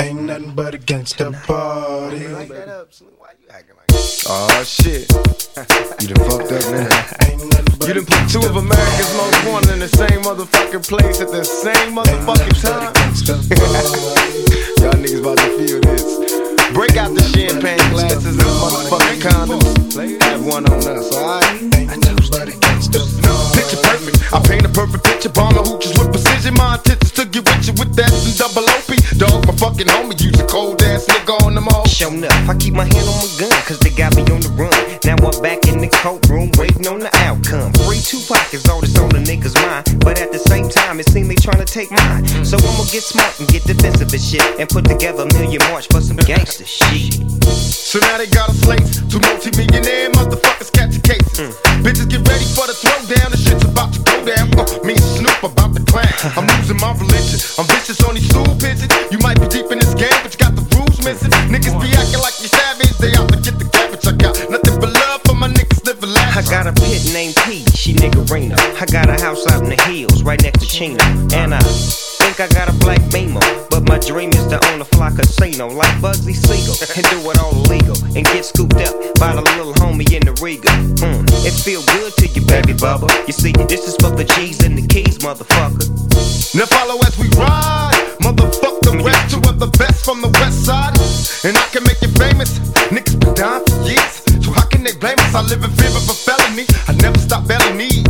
Ain't nothing but a gangsta party. Oh shit. You done fucked up now. You done put two of America's most wanted in the same motherfucking place at the same motherfucking time. Y'all niggas about to feel this. Break out the champagne glasses and motherfucking condoms. Have one on us, alright? I know, study. Picture perfect. I paint a perfect picture. Bomb the hooches with precision. My intentions to get with you with that and double OP. Dog, my fucking homie. Use a cold ass nigga on them all. Show enough, I keep my hand on my gun, cause they got me on the run. Now I'm back in the courtroom, waiting on the outcome. Free Tupac is all that's on the nigga's mind. But at the same time, it seems they trying to take mine. So I'ma get smart and get defensive and shit. And put together a million march for some So now they got us laced. Two multi-millionaire motherfuckers catch cases. Bitches get ready for the throwdown. The shit's about to go down. Uh, me and Snoop about to clan. I'm losing my religion. I'm vicious on these stool pigeons. You might be deep in this game, but you got the rules missing. Niggas be acting like you savage. They out to get the cabbage. I got nothing but love for my niggas living I got a pit named P, she niggerina. I got a house out in the hills, right next to Chino. And I I got a black Beamer. But my dream is to own a fly casino like Bugsy Siegel. And do it all illegal. And get scooped up by the little homie in the Riga. Mm, it feel good to you, baby bubba. You see, this is for the G's and the keys, motherfucker. Now follow as we ride. Motherfuck the rest, two of the best from the west side. And I can make you famous. Niggas been down for years. So how can they blame us? I live in fear of a felony. I never stop belly needs.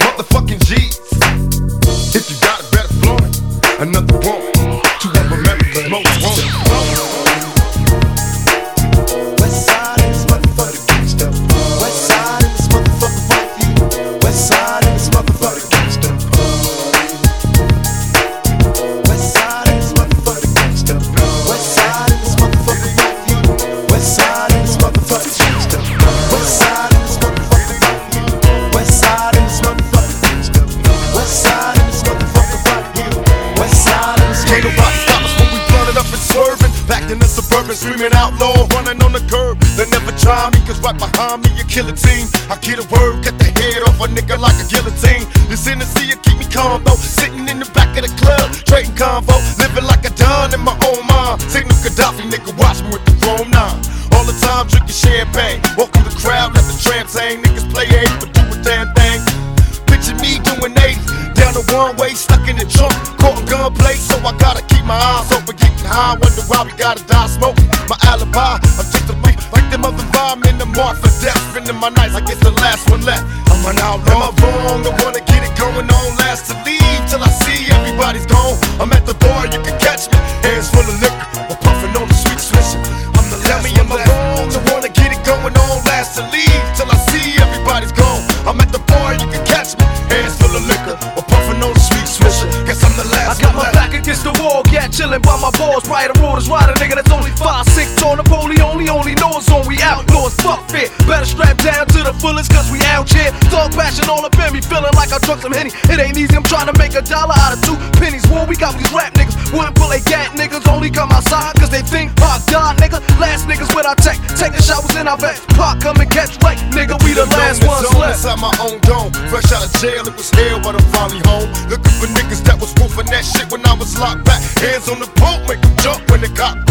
Motherfucking G's. Another one. Screaming outlaw, running on the curb. They never try me, cause right behind me, a team. I get a word, get the head off a nigga like a guillotine. This Hennessy, you keep me calm though. Sitting in the back of the club, trading convo. Living like a don in my own mind. Signal Gaddafi, nigga, watch me with the chrome nine. All the time drinking champagne. Through the crowd, let the tramp sing. Niggas play eight, but do a damn thing. Picture me doing 80 down the one way, stuck in the trunk, caught in gunplay, so I gotta keep my eyes open, high. Wonder why we gotta die smoking. My alibi, I'm just a beat, like them other in the mark for death. Spending my nights, I get the last one left. I'm an outlaw. Am I wrong? I wanna Last niggas our tech, take the showers in our vest. Pac come and catch wreck, nigga, we the last ones left. Inside my own dome. Fresh out of jail, it was hell, but I'm finally home. Looking for niggas that was wolfing that shit when I was locked back. Hands on the pump, make them jump when they got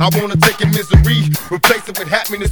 I wanna take your misery, replace it with happiness.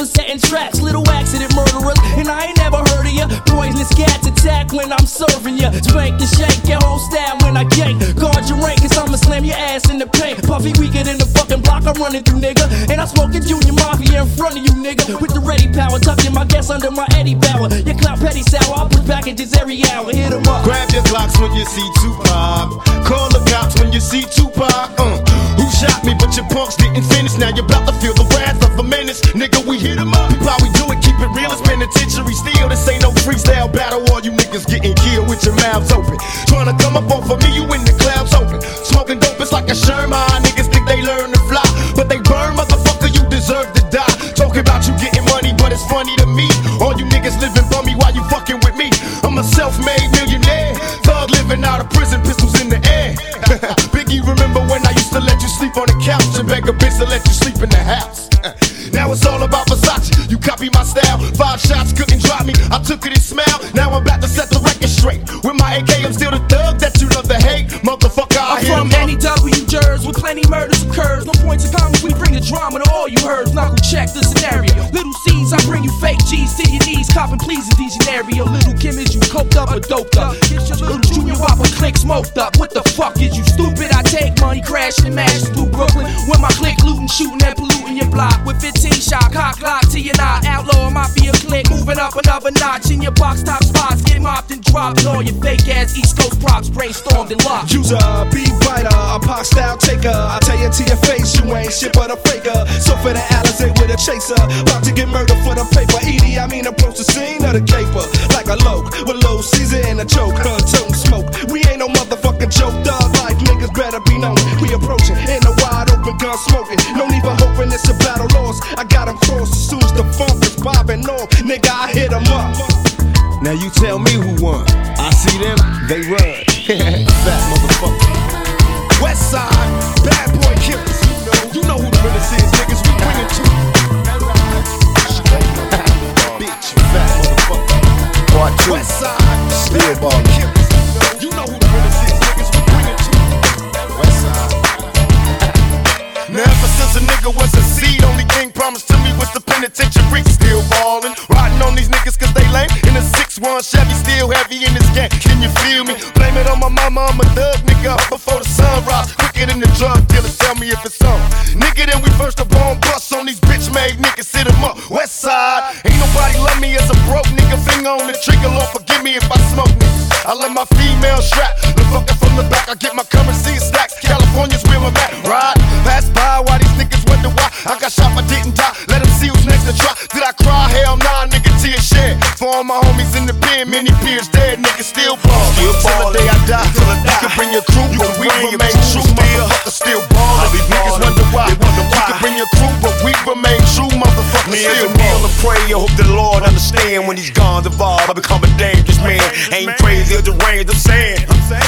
for setting traps, little accident murderers. And I ain't never heard of ya. Poisonous cats attack when I'm serving ya. Spank and shake your whole style when I gank. Guard your rank, cause I'ma slam your ass in the paint. Puffy weaker than the fuck block I'm running through, nigga. And I smoke smoking junior mafia in front of you, nigga. With the ready power, tucking my gas under my Eddie Bauer. Your clout petty sour, I put packages every hour. Hit 'em up. Grab your blocks when you see Tupac. Call the cops when you see Tupac. Uh. Who shot me? But your punks didn't finish. Now you're about to feel the wrath of a menace, nigga. We hit 'em up. Why we do it? Keep it real. It's penitentiary steel. This ain't no freestyle battle. All you niggas getting killed with your mouths open. Trying to come up off of me, you in the clouds open. Smoking dope, it's like a Sherman. Beg a bitch to let you sleep in the house? Uh, now it's all about Versace. You copy my style. Five shots couldn't drop me. I took it and smiled. Now I'm about to set the record straight. With my AK, I'm still the thug that you love to hate. Motherfucker, I I'm from. W jurors with plenty murders No points of comments, we bring the drama to all you heard. Knuckle check the scenario. Little Cease, I bring you fake G's to your knees. Copping please in scenario. Little Kim is you coked up or doped up. Little Junior Whopper click smoked up. What the fuck is you stupid? I take money, crashing and mash through Brooklyn. When my click looting, shooting and polluting your block. With 15 shot, cock lock to your knot. Outlaw mafia click, moving up another notch. In your box top spots, get mopped and dropped. All your fake ass East Coast props brainstormed and locked. User, be writer, a pop style taker. I tell you to your face, you ain't shit but a faker. So for the Alizé with a chaser, about to get murdered for the paper. Edie, I mean approach the scene of the caper like a loke with low season and a choke. Her tongue smoke. We ain't no motherfucking joke. Dog like niggas better be known. We approaching in a wide open gun smoking. No need for hoping it's a battle lost. I got 'em crossed as soon as the funk is bobbing off. Nigga, I hit hit 'em up. Now you tell me who won. I see them, they run. Fat motherfucker. West side, ballin'. killers. You know who the realest is, niggas. We bring it to West side. Now ever since a nigga was a seed, only thing promised to me was the penitentiary. Still ballin', riding on these niggas cause they lame. In a 6-1 Chevy, still heavy in this game. Can you feel me? Blame it on my mama, I'm a thug nigga. Before the sunrise, quicker than the drug dealer. Tell me if it's on. Nigga, then we first up on bus on these bitch made niggas. Sit 'em up, West Side. Ain't nobody love me as a broke nigga. Finger on the trigger, Lord forgive me if I smoke niggas. I let my female strap, the fucker from the back. I get my currency in stacks. California's where I'm at. Ride, pass by while these niggas wonder why I got shot, but didn't die. Let them see who's next to try. Did I cry? Hell nah, nigga, tear shed. For all my homies in the pen, many peers dead, niggas still ball. Still ball. Till the day I die. Till I die. You can bring your crew, but we remain true. Motherfucker still ball. Niggas wonder why. You can bring your crew, but we remain true. Motherfucker Me still ball. Pray, I hope the Lord understand when these guns evolve. I become a dangerous man. Ain't crazy the range of sand.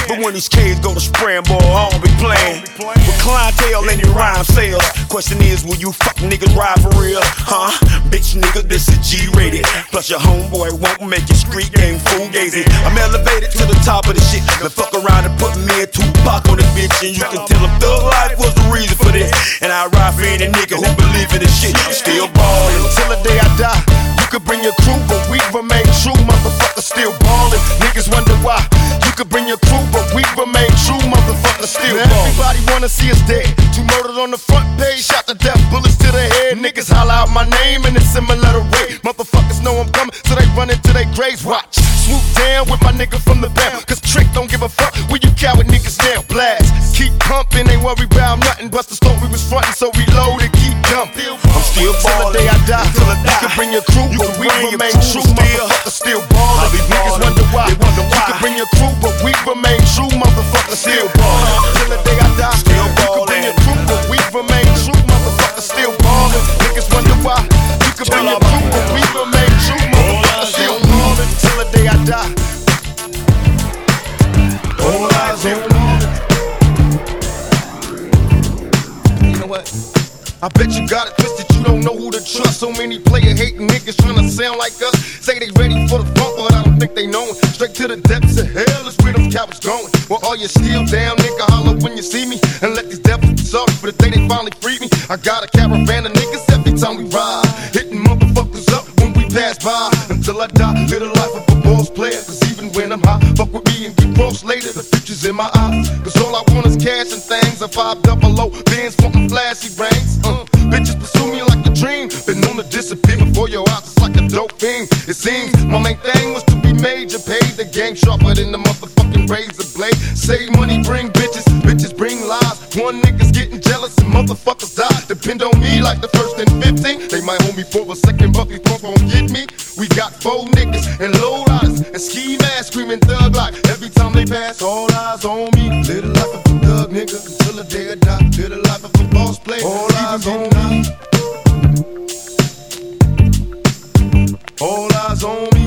But when these kids go to boy, I don't be playing. With clientele and your rhyme sales. Question is, will you fuck niggas ride for real? Huh? Bitch nigga, this is G rated. Plus your homeboy won't make your street game fool fugazi. I'm elevated to the top of the shit. Then fuck around and put me and Tupac on this bitch. And you can tell him thug life was the reason for this. And I ride for any nigga who believe in this shit. I'm still ballin'. Till the day I die. You could bring your crew, but we remain true. Motherfucker still ballin'. Niggas wonder why. You could bring your crew, but we remain true. Motherfucker still ballin'. Everybody wanna see us dead. Two murdered on the front page, shot to death, bullets to the head. Niggas holler out my name in a similar way. Motherfuckers know I'm coming, so they run into their graves. Watch. Swoop down with my nigga from the band. Cause Trick don't give a fuck where you coward niggas now. Blast. Keep pumping, ain't worry about nothing. Bust the story was frontin', so we load and keep dumping. I'm still ballin'. Till the day I die. Bring your crew, You but we remain true. still. Motherfucker still ballin'. Niggas wonder why. They wonder You can bring your crew, but we remain true. Motherfucker still ballin'. I bet you got it twisted, you don't know who to trust. So many player hating niggas trying to sound like us. Say they ready for the funk, but I don't think they know it. Straight to the depths of hell is where them cowards going. Well, all you still down, nigga, holler when you see me. And let these devils be sorry for the day they finally freed me. I got a caravan of niggas every time we ride. Hitting motherfuckers up when we pass by. Until I die, live the life of a boss player. Cause even when I'm high, fuck with me and get cross later. The future's in my eyes. Cause all I want is cash and things. A five double O, bands wanting flashy rings. seems my main thing was to be major, paid the game sharper than the motherfucking razor blade. Save money, bring bitches, bitches bring lies. One nigga's getting jealous and motherfuckers die. Depend on me like the first and 15. They might hold me for a second, but before won't get me. We got four niggas and low riders and ski masks screaming thug life. Every time they pass, all eyes on me. Little life of a thug nigga until the day I die. Little life of a boss player. All eyes on me. On me.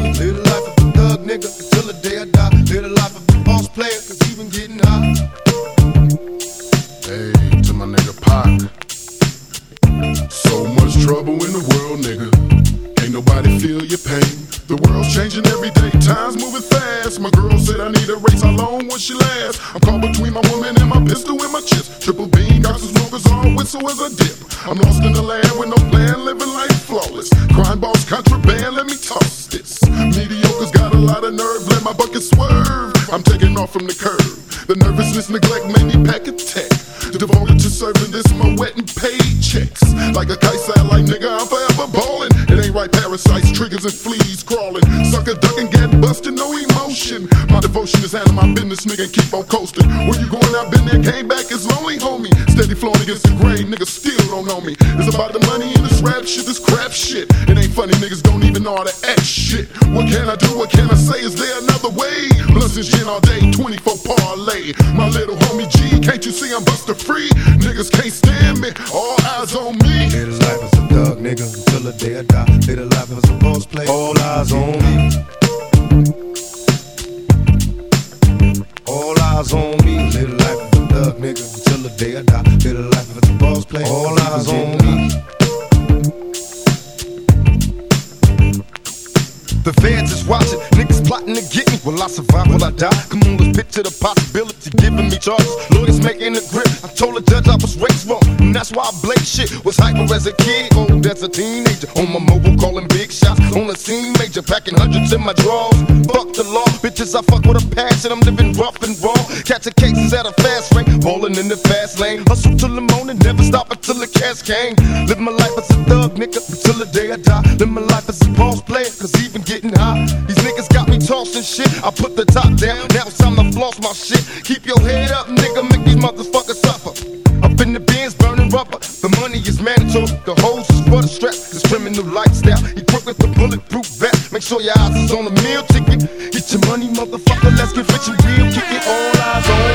Wrong, and that's why I blame shit. Was hyper as a kid, old as a teenager. On my mobile, calling big shots. On the scene, major, packing hundreds in my drawers. Fuck the law, bitches. I fuck with a passion. I'm living rough and raw. Catching cases at a fast rate, balling in the fast lane. Hustle till the morning, never stop until the cash came. Live my life as a thug, nigga, until the day I die. Live my life as a boss player, cause even getting high. These niggas got me tossing shit. I put the top down, now it's time to floss my shit. Keep your head up, nigga, make these motherfuckers suffer. Up in the bins, burning rubber. The money is mandatory, the hose is for the strap. This criminal lifestyle, equipped with the bulletproof vest. Make sure your eyes is on the meal ticket. Get your money, motherfucker, let's get rich and real. Kick it, all eyes on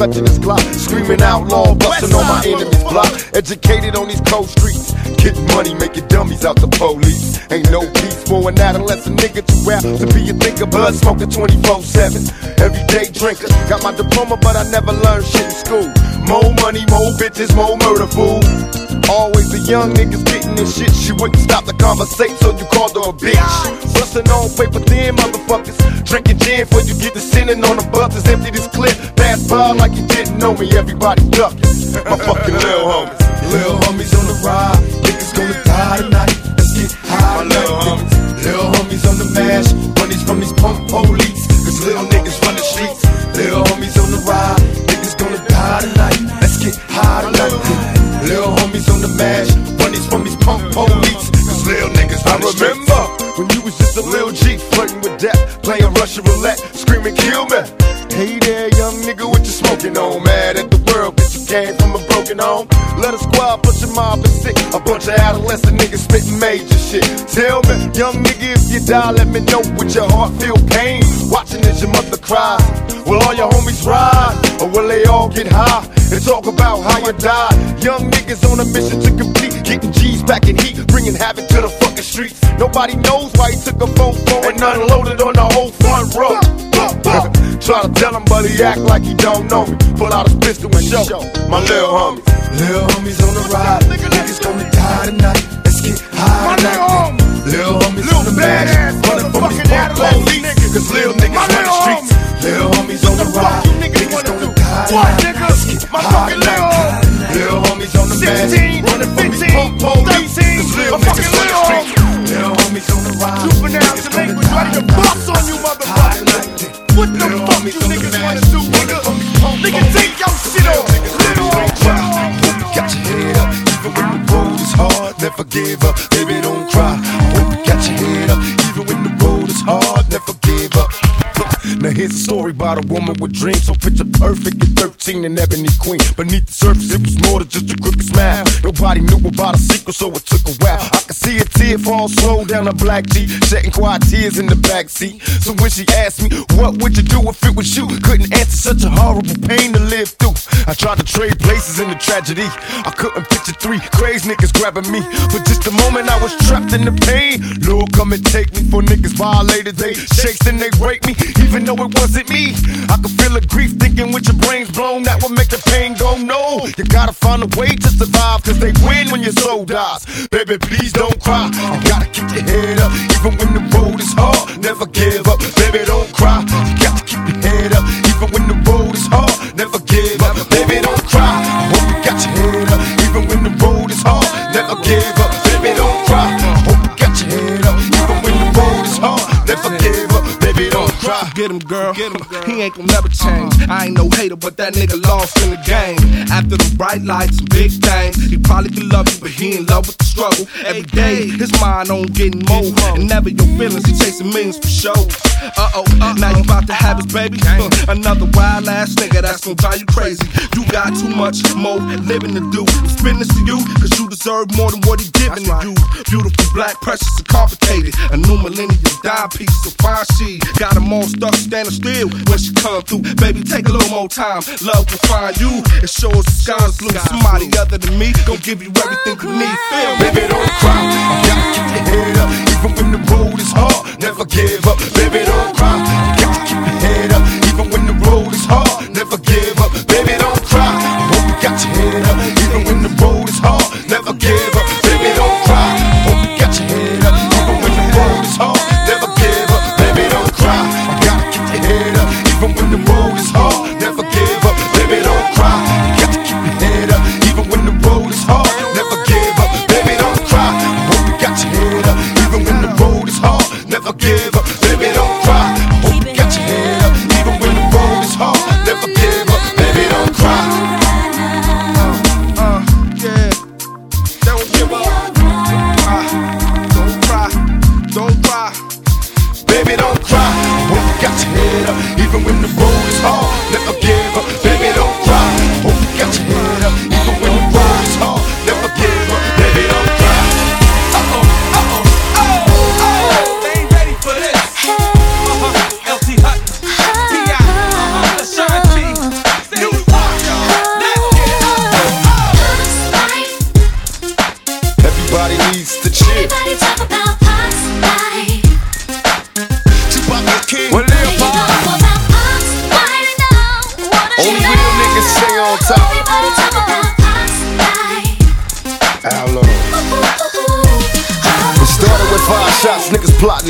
Clutching this Glock, screaming outlaw, busting on my enemy's block. Educated on these cold streets, getting money, making dummies out the police. Ain't no peace for an adolescent nigga too rap to be a thinker, blood smoker 24/7. Everyday drinker, got my diploma, but I never learned shit in school. More money, more bitches, more murder, fool. Always the young niggas getting this shit. She wouldn't stop the conversation, so you called her a bitch. Bustin' on paper thin motherfuckers. Drinking gin before you get to sinning on the buses. Empty this clip, pass by like you didn't know me. Everybody ducking. My fucking little homies. Little homies on the ride, niggas gonna die tonight. Let's get high My little tonight. Little homies on the mash, bunnies from these punk police. Cause little niggas run the streets. Little homies on the ride, niggas gonna die tonight. Let's get high tonight. Little homies on the mash, bunnies from these punk police. Cause little niggas I run the streets. I remember when you was just a little G flirting with death, playing Russian roulette, screaming kill me. Hey there, young nigga, what you know. Mad at the came from a broken home. Let a squad, bunch of mob and sick, a bunch of adolescent niggas spitting major shit. Tell me, young nigga, if you die, let me know. With your heart feel pain, watching as your mother cries. Will all your homies ride, or will they all get high and talk about how you died? Young niggas on a mission to complete, getting G's back in heat, bringing havoc to the fucking streets. Nobody knows why he took a phone phone and unloaded on the whole front row. Try to tell him, but he act like he don't know me. Pull out his pistol and show my little homie. Little homies on the ride, niggas gonna die tonight. Let's get high tonight. Little homies on the mash, running from these punk police. Cause little niggas run the streets. Little homies on the ride, niggas gonna die tonight. Let's get high tonight. Little homies on the mash, running from these punk police. Cause little niggas run the streets. Little homies on the ride, niggas gonna die tonight. on you, motherfucker. What the fuck you niggas wanna do, nigga? Nigga, take your shit off. Got your head up, even when the road is hard, never give up, baby don't cry. Hope you got your head up, here's a story about a woman with dreams so picture perfect at 13 and ebony queen. Beneath the surface, it was more than just a crooked smile. Nobody knew about a secret, so it took a while. I could see a tear fall slow down her black cheek, shedding quiet tears in the back seat. So when she asked me, what would you do if it was you? Couldn't answer such a horrible pain to live through. I tried to trade places in the tragedy. I couldn't picture three crazy niggas grabbing me. For just a moment, I was trapped in the pain. Lord, come and take me for niggas violated. They shakes and they break me, even though it wasn't me. I could feel the grief thinking with your brains blown. That would make the pain go no. You gotta find a way to survive, cause they win when your soul dies. Baby, please don't cry. You gotta keep your head up, even when the road is hard. Never give up, baby, don't cry. Don't cry. Get him, girl. He ain't gonna never change. I ain't no hater, but that nigga lost in the game. After the bright lights and big things, he probably could love you, but he in love with the struggle. Every day, his mind on getting more. And never your feelings, he chasing millions for show. Uh oh, now you about to have his baby. Uh, another wild ass nigga that's gonna drive you crazy. You got too much more living to do. Spin this to you, cause you deserve more than what he giving to you. Beautiful, black, precious, and complicated. A new millennium dime piece, so fine she got them all stuck standing still when she come through. Baby, take a little more time. Love will find you. It shows the sky's blue. Somebody other than me gon' give you everything you need. Feel? Baby, don't cry. You gotta keep your head up, even when the road is hard. Never give up. Baby, don't cry. You got to keep your head up, even when the road is hard. Never give up. Baby, don't cry. I hope you got your head up,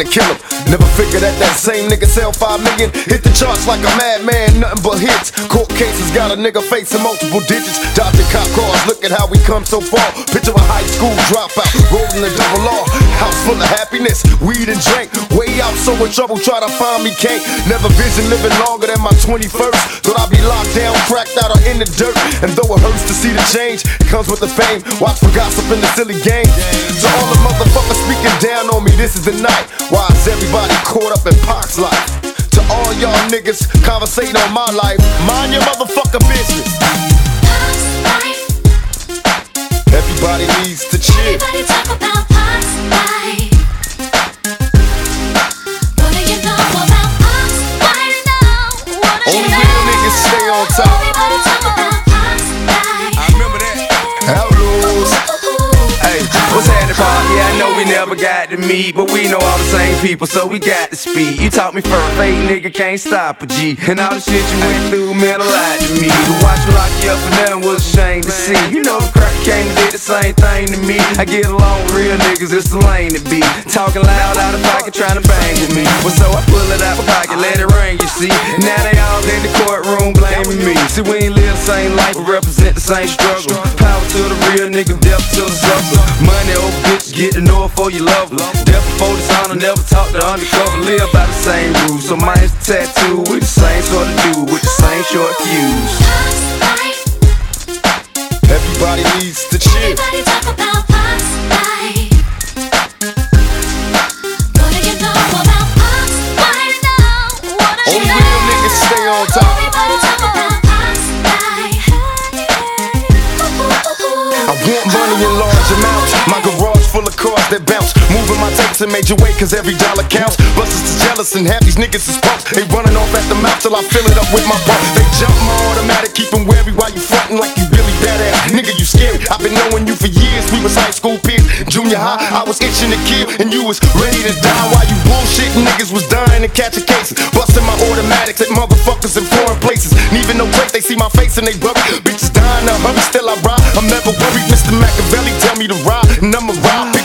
to kill him. Never figured that that same nigga sell five million. Hit the charts like a madman, nothing but hits. Court cases got a nigga facing multiple digits. Dodging cop cars, look at how we come so far. Picture a high school dropout, rolling the double R. House full of happiness, weed and drink. Way out, so in trouble, try to find me, can't. Never vision living longer than my 21st. Thought I'd be locked down, cracked out, or in the dirt. And though it hurts to see the change, it comes with the fame. Watch for gossip in the silly game. To all the motherfuckers speaking down on me, this is the night. Why is everybody caught up in Pac's life? To all y'all niggas conversating on my life, mind your motherfucking business. Everybody needs to chill. Everybody talk about Pac's life. What do you know about Pac's life now? What do you Only real niggas stay on top. Never got to meet, but we know all the same people, so we got to speak. You taught me first, fake nigga can't stop a G. And all the shit you went through meant a lot to me. To watch you lock you up for nothing was a shame to see. You know crack came and did the same thing to me. I get along with real niggas, it's the lane to be. Talking loud out of pocket, trying to bang with me. Well, so I pull it out my pocket, let it ring, you see. Now they all in the courtroom blaming me. See, we ain't live the same life, but represent the same struggle. Power to the real nigga, death to the sucker. Money over bitch, get to know her for you love her. Death before dishonor, never talk to undercover. Live by the same rules. So mine's the tattoo with the same sort of dude, with the same short fuse. Everybody needs to chill. Everybody talk about full cars that bounce. Moving my tapes in major way, cause every dollar counts. Busters is jealous and half these niggas is punks. They running off at the mouth till I fill it up with my bump. They jump my automatic, keep 'em wary while you frontin' like you really badass. Nigga, you scary. I've been knowing you for years. We was high school peers. Junior high, I was itching to kill. And you was ready to die while you bullshit niggas was dying and catching cases. Busting my automatics at motherfuckers in foreign places. Even no break, they see my face and they bury. Bitches dying to hurry, still I ride. I'm never worried. Mr. Machiavelli tell me to ride, and I'ma ride.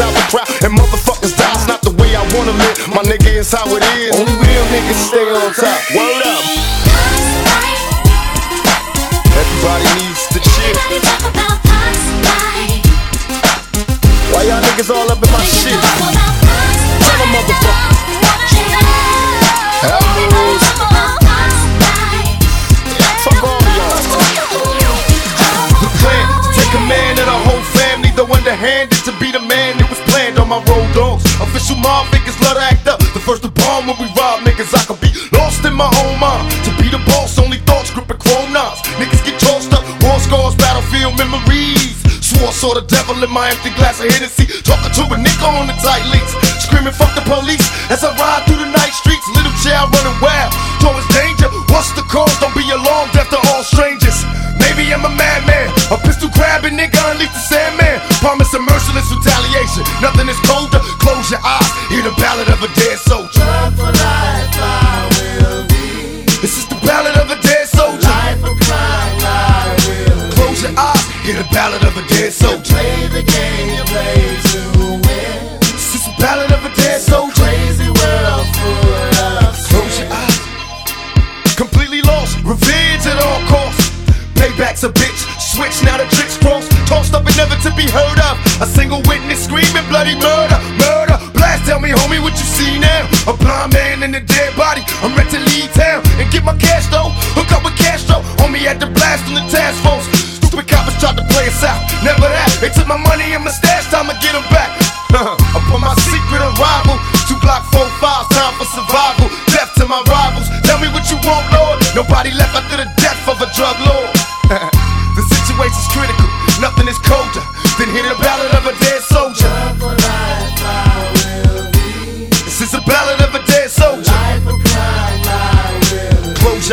Pick my enemies out the crowd, and motherfuckers die. It's not the way I wanna live. My nigga, it's how it is. Only real niggas stay on top. Word up. Everybody needs to chill. Everybody talk about Pac's life. Why y'all niggas all up in my shit? Tell a motherfucker. Outlaws. Fuck all of y'all. The plan to take command of the whole family, though underhanded my road dogs. Official mob figures love to act up. The first to bomb when we rob niggas, I could be lost in my own mind. To be the boss, only thoughts gripping chrome knives. Niggas get tossed up, war scars, battlefield memories. Swore saw the devil in my empty glass of Hennessy. Talking to a nigga on the tight links. Screaming, fuck the police. As I ride through the night streets, little child running wild. Towards danger. What's the cause? Don't be alarmed after all strangers. Maybe I'm a madman. A pistol grabbing nigga, unleash the retaliation. Nothing is colder. Close your eyes. Hear the ballad of a dead soldier. Life will be. This is the ballad of a dead soldier. Life will be. Close your eyes. Hear the ballad of a dead soldier. To be heard of. A single witness screaming bloody murder. Murder. Blast, tell me, homie, what you see now? A blind man in a dead body. I'm ready to leave town and get my cash though. Hook up with Castro. Homie at the blast on the task force. Stupid coppers tried to play us out. Never that. They took my money and my stash. Time to get them back. I put my secret arrival. Two block four fives. Time for survival. Death to my rivals. Tell me what you want, Lord. Nobody left after the death of a drug lord. the situation's critical.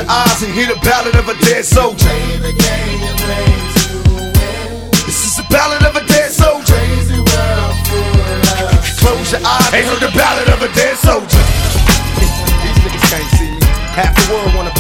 Eyes and hear the ballad of a dead soldier. This is a ballad of a dead soldier. Close your eyes and hear the ballad of a dead soldier. These niggas can't see me. Half the world wanna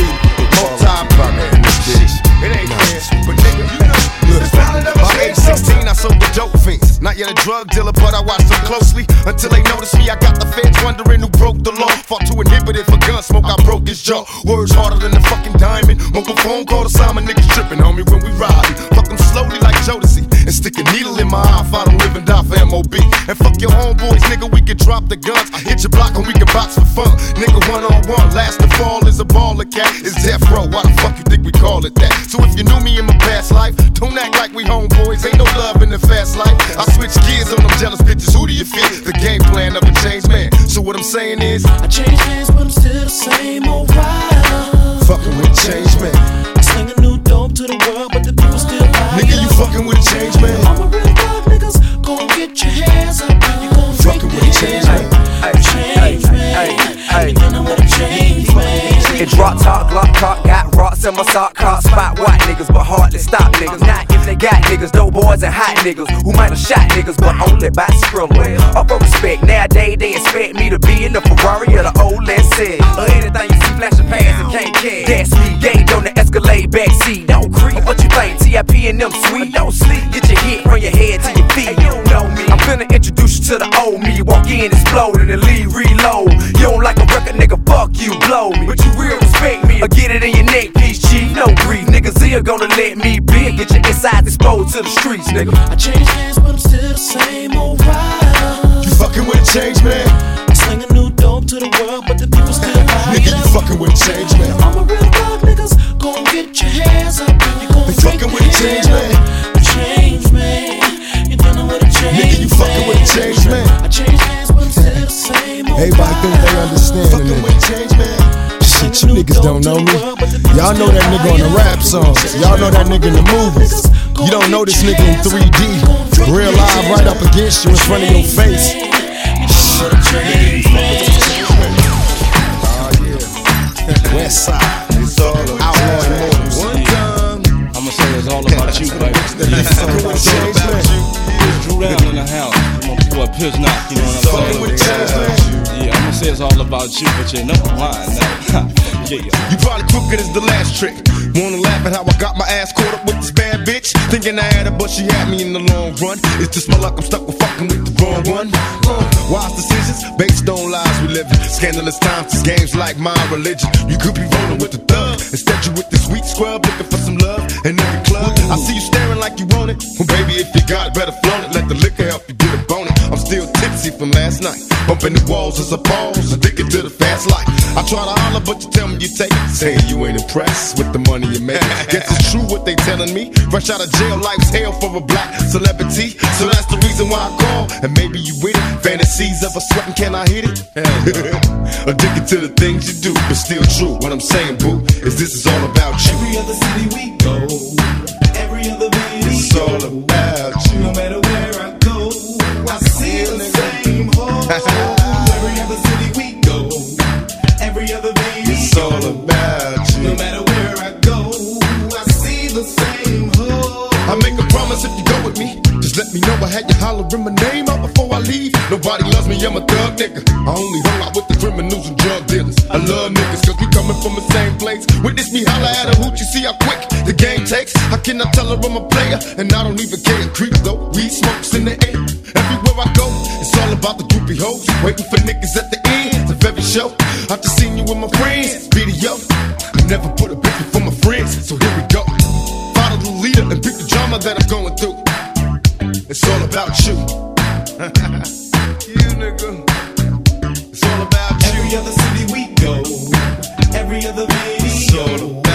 yet a drug dealer, but I watch them closely. Until they notice me, I got the feds wondering who broke the law. Fought to inhibit it for gun smoke, I broke his jaw. Words harder than a fucking diamond. Mobile phone call to Simon, niggas tripping, homie, when we riding. Fuck them slowly like Jodeci. And stick a needle in my eye if I don't live and die for MOB. And fuck your homeboys, nigga, we can drop the guns. I hit your block and we can box for fun. Nigga, one on one, last to fall is a baller cat. It's death row, why the fuck you think we call it that? So if you knew me in my past life, don't act like we homeboys. Ain't no love in the fast life. I switch gears on them jealous bitches. Who do you fear? The game plan of a changed man. So what I'm saying is, I changed hands, but I'm still the same old rider. fucking with a changed man. Fucking with a change man. I'm a real dog, niggas. Go and get your hands up and you gon' Fucking with a changed man. Change man. Beginning with a change man. It drop top, Glock cock, got rocks in my sock cock. Spot white niggas, but hardly stop niggas. Not if they got niggas, dope boys and hot niggas who might have shot niggas, but only by Skrilla. Up for respect, nowadays they expect me to be in the Ferrari or the old Lexus. Or anything you see flashing past and can't catch. That's me, gauge on the Escalade backseat. Don't creep, what you think? TIP and them sweet, don't sleep. Get your hit from your head to your to the old me. Walk in, explode, and then leave, reload. You don't like a record, nigga, fuck you, blow me. But you real respect me, or get it in your neck piece, chief. No grief, niggas here gonna let me be. and Get your insides exposed to the streets, nigga. I changed hands, but I'm still the same old rider. You fucking with a changed man. Sling a new dope to the world, but the people still buy Nigga, it you fucking with a changed man. Everybody think they understand Fucking it. with a changed man. Shit, you niggas don't know me. Y'all know that nigga on the rap songs. Y'all know that nigga in the movies. You don't know this nigga in 3D. Real live right up against you in front of your face. West side. It's all Outlaw Immortals. One time. I'ma say it's all about you, baby. Fucking with a changed man. Drew down in the house. I'm gonna do a about you, but you know I'm lying now. yeah. You probably it as the last trick. Wanna laugh at how I got my ass caught up with this bad bitch? Thinking I had her, but she had me in the long run. It's just my luck, I'm stuck with fucking with the wrong one. Uh, wise decisions based on lies we live in. Scandalous times, these games like my religion. You could be rolling with the thug. Instead, you with this weak scrub looking for some love in every club. I see you staring like you want it. Well, baby, if you got it, better flaunt it. Let the liquor help you I'm still tipsy from last night. Bumping the walls as a pause, addicted to the fast life. I try to holler, but you tell me you take it. Saying you ain't impressed with the money you make. Guess it's true what they telling me. Fresh out of jail, life's hell for a black celebrity. So that's the reason why I call. And maybe you with it. Fantasies of a sweating, can I hit it? Addicted to the things you do, but still true. What I'm saying, boo, is this is all about you. Every other city we go, every other video. It's all about every other city we go, every other video. It's all about you. No matter where I go, I see the same hole. I make a promise if you go with me. Just let me know I had you hollering my name out before I leave. Nobody loves me, I'm a thug nigga. I only hung out with the criminals and drug dealers. I love niggas cause we coming from the same place. Witness me holler at a hoot, you see how quick the game takes. I cannot tell her I'm a player? And I don't even care. Creep though, weed smokes in the air. Everywhere I go, it's all about the groupie hoes. Waiting for niggas at the end of every show. I just seen you with my friends, video. I never put a bitch before my friends, so here we go. Follow the leader and pick the drama that I'm going through. It's all about you. you nigga. It's all about you. Every other city we go, every other video.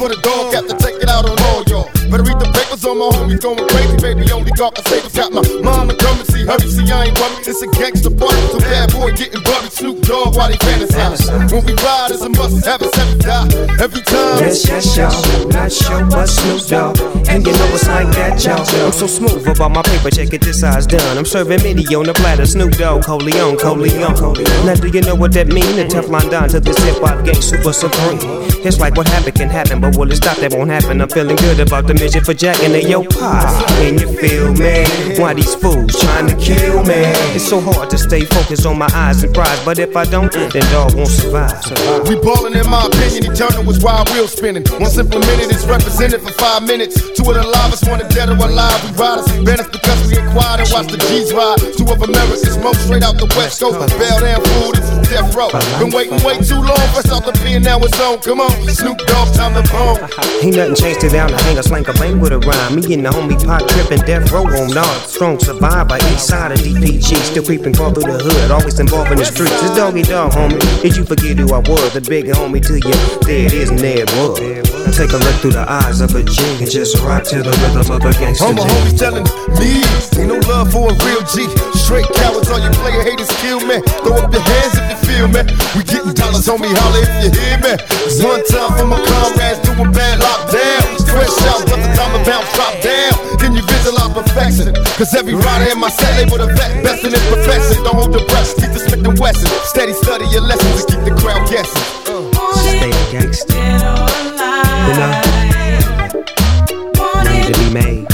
For the dog. Got to take it out on all y'all. Better read the papers all my homies going crazy, baby. Only can save us. Got my mama coming, see her, see I ain't worried. It's a gangster party, so bad boy getting buried. Snoop Dogg while they fantasize. When we ride, it's a must have it, every die. Every time. Yes, yes, y'all. Not sure what Snoop Dogg. And you know it's like that, y'all. I'm so smooth about my paper, check it, this size done. I'm serving mini on the platter. Snoop Dogg, Coleon, Coleon. Now, do you know what that mean? The Teflon Don to this hip hop gang super supreme. It's like what happened can happen, but will it stop? That won't happen. I'm feeling good about the mission for Jack and the yo pie. Can you feel me? Why these fools trying to kill me? It's so hard to stay focused on my eyes and prize, but if I don't, then dog won't survive. We ballin' in my opinion, eternal was wild wheel spinning. Once implemented, it's represented for five minutes. Two of the livest, one dead or alive. We ride riders, banners because we inquired and watch the G's ride. Two of America's most straight out the West Coast. Bell down food, this is death row. Been waiting way too long, for the pen, now it's on. Come on, Snoop Dogg, time to bone. Ain't nothing changed to down to hang a slang a bang with a rhyme. Me and the homie pot tripping, death row on nod. Strong survivor, east side of DPG. Still creeping, far through the hood, always involved in the streets. It's doggy dog, homie. Did you forget who I was? The big homie to you. There it is, and there it was. Take a look through the eyes of a G and just rock to the rhythm of a gangster All my homies telling me, ain't no love for a real G. Straight cowards, all you player haters kill me. Throw up your hands if you feel me. We getting dollars on me, holla if you hear me. One time for my comrades doing bad lockdown. Fresh out, but the time of bounce drop down. Can you visualize perfection? Cause every rider in my set label the vet, best in profession. Don't hold your breath, keep the Smith and Wesson. Steady study your lessons keep the crowd guessing. Stay a gangster. You know? Money to be made.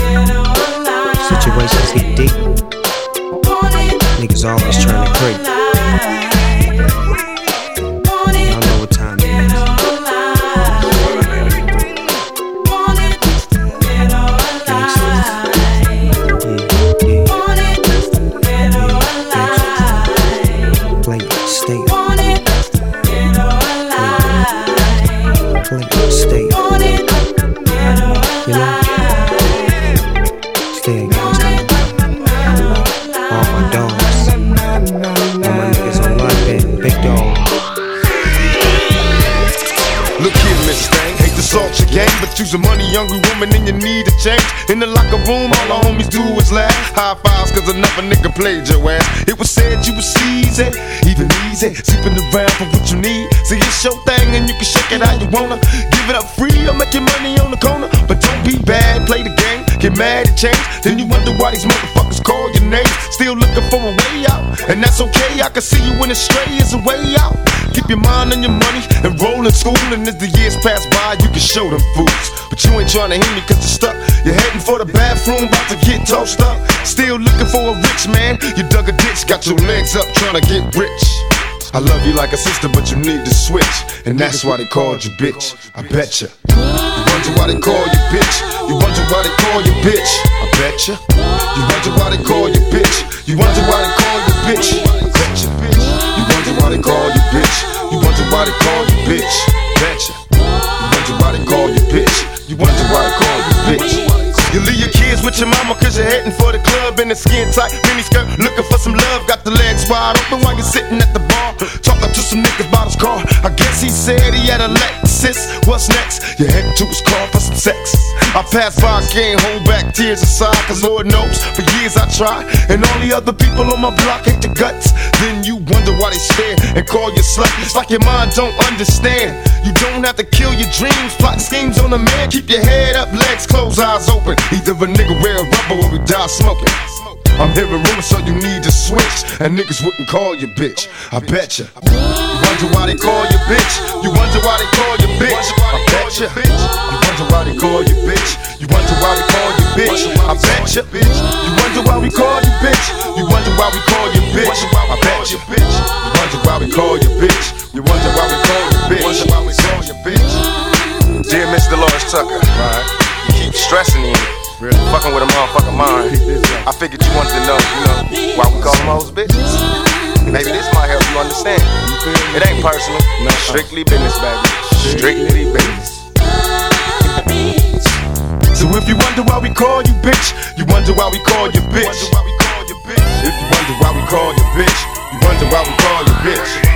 Situations get deep. Niggas always trying to creep. Hungry woman and you need a change. In the locker room, all the homies do is laugh. High fives, cause another nigga played your ass. It was said you was easy, even easy. Sleeping around for what you need. See, it's your thing and you can shake it how you wanna. Give it up free or make your money on the corner. But don't be bad, play the game. Get mad and change. Then you wonder why these motherfuckers call your name. Still looking for a way out, and that's okay. I can see you when it's stray is a way out. Keep your mind on your money and roll in school. And as the years pass by, you can show them fools. But you ain't trying to hear me cause you're stuck. You're heading for the bathroom, about to get tossed up. Still looking for a rich man. You dug a ditch, got your legs up trying to get rich. I love you like a sister, but you need to switch. And that's why they called you bitch. I betcha. Wonder why they call you bitch. You wonder why they call you bitch. I betcha. You wonder why they call you bitch. You wonder why they call you bitch. Betcha. You wonder why they call you bitch. You wonder why they call you bitch. Betcha. You wonder why they call you bitch. You wonder why they call you bitch. You leave your kids with your mama cause you're heading for the club in a skin tight mini skirt, looking for some love. Got the legs wide open while you're sitting at the bar, talking to some niggas about his car. I guess he said he had a Lexus. What's next? You're heading to his car for some sex. I pass by, can't hold back tears aside, cause Lord knows for years I tried. And all the other people on my block hate the guts. Then you wonder why they stare and call you slut. It's like your mind don't understand. You don't have to kill your dreams, plot schemes on a man. Keep your head up, legs closed, eyes open. Either a nigga wear a rubber or we die smoking. I'm hearing rumors, so you need to switch. And niggas wouldn't call you bitch. I betcha. You wonder why they call you bitch. You wonder why they call you bitch. I betcha. You wonder why they call you bitch. You wonder why we call you bitch. I betcha. You wonder why we call you bitch. You wonder why we call you bitch. I betcha. You wonder why we call you bitch. You wonder why we call you bitch. Wonder why we call you bitch. Dear Miss Delores Tucker, right. Keep stressing me, really fucking with a motherfucking mind. I figured you wanted to know, you know, why we call them hoes bitches. Maybe this might help you understand. It ain't personal, strictly business, baby. Strictly business. So if you wonder why we call you bitch, you wonder why we call you bitch. If you wonder why we call you bitch, you wonder why we call you bitch.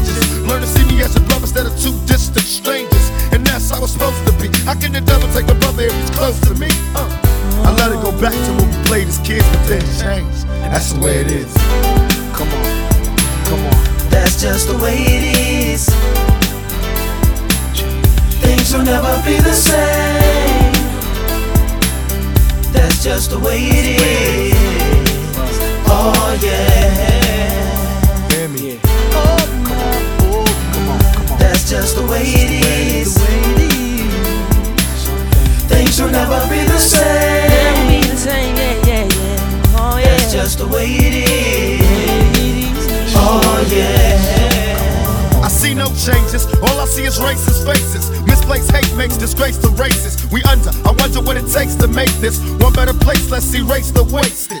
How can the devil take my brother if he's close to me? Uh, I let it go back to when we played as kids, but then changed. That's the way it is. Come on, come on. That's just the way it is. Things will never be the same. That's just the way it is. Oh yeah. Hear me. Oh, come on, oh, come on, come on. That's just the way it is. Things will never be the same. Oh, That's just the way it is. Oh yeah. I see no changes, all I see is racist faces. Misplaced hate makes disgrace to races. We under, I wonder what it takes to make this one better place. Let's erase the wasted.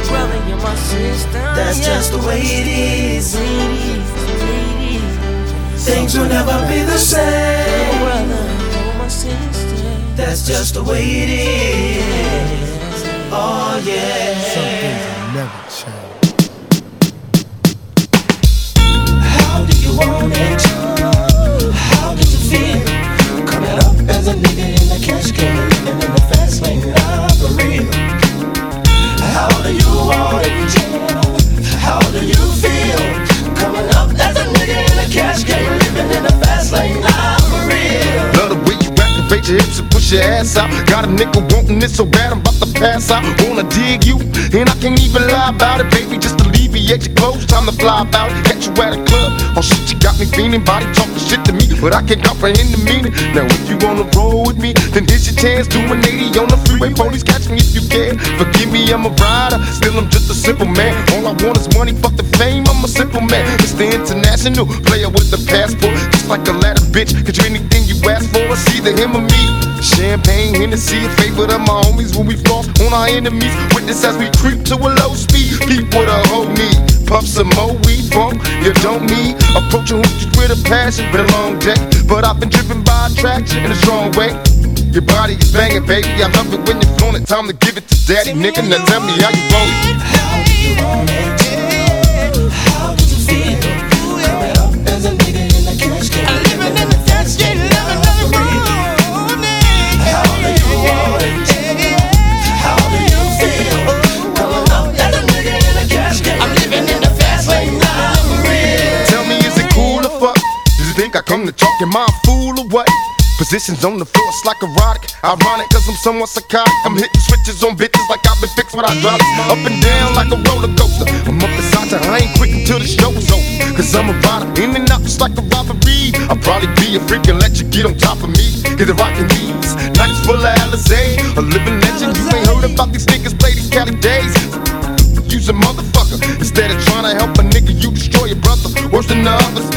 You're my brother, you're my sister. That's just the way it is. Things will never be the same. That's just the way it is. Oh yeah. Some things Never change. How do you want it? How did you feel? Coming up as a nigga in the cash game, living in the fast lane, not for real. Hips and push your ass out. Got a nigga wanting it so bad, I'm about to pass out. Wanna dig you, and I can't even lie about it, baby. Just alleviate your clothes, time to fly about. Catch you at a club, oh shit, you got me feeling. Body talking shit to me, but I can't comprehend the meaning. Now if you wanna roll with me, then here's your chance. Do an 80 on the freeway, police catch me if you can. Forgive me, I'm a rider, still I'm just a simple man. All I want is money, fuck the fame, I'm a simple man. It's the international player with the passport, just like a ladder, bitch. Cause you anything you ask for, it's either him or me. Champagne, Hennessy, a favorite of my homies when we floss on our enemies. Witness as we creep to a low speed. Peep with a whole need. Puff some more weed from you don't need. Approaching hoochies with a passion, been a long day. But I've been driven by attraction in a strong way. Your body is banging, baby. I love it when you're flown it. Time to give it to daddy, nigga. Now tell me how you want it. How you it? Think I come to talk? I a fool or what? Positions on the floor, it's like erotic. Ironic, cause I'm somewhat psychotic. I'm hitting switches on bitches like I've been fixed with hydraulics. Up and down like a roller coaster. I'm up beside you, I ain't quit until the show's over. Cause I'm a rider, in and out just like a robbery. I'll probably be a freak and let you get on top of me. Get the rockin' knees, nights full of Alizé. A living legend, you ain't heard about these niggas play these Cali days. Use a motherfucker instead of trying to help a nigga. You destroy your brother worse than the others.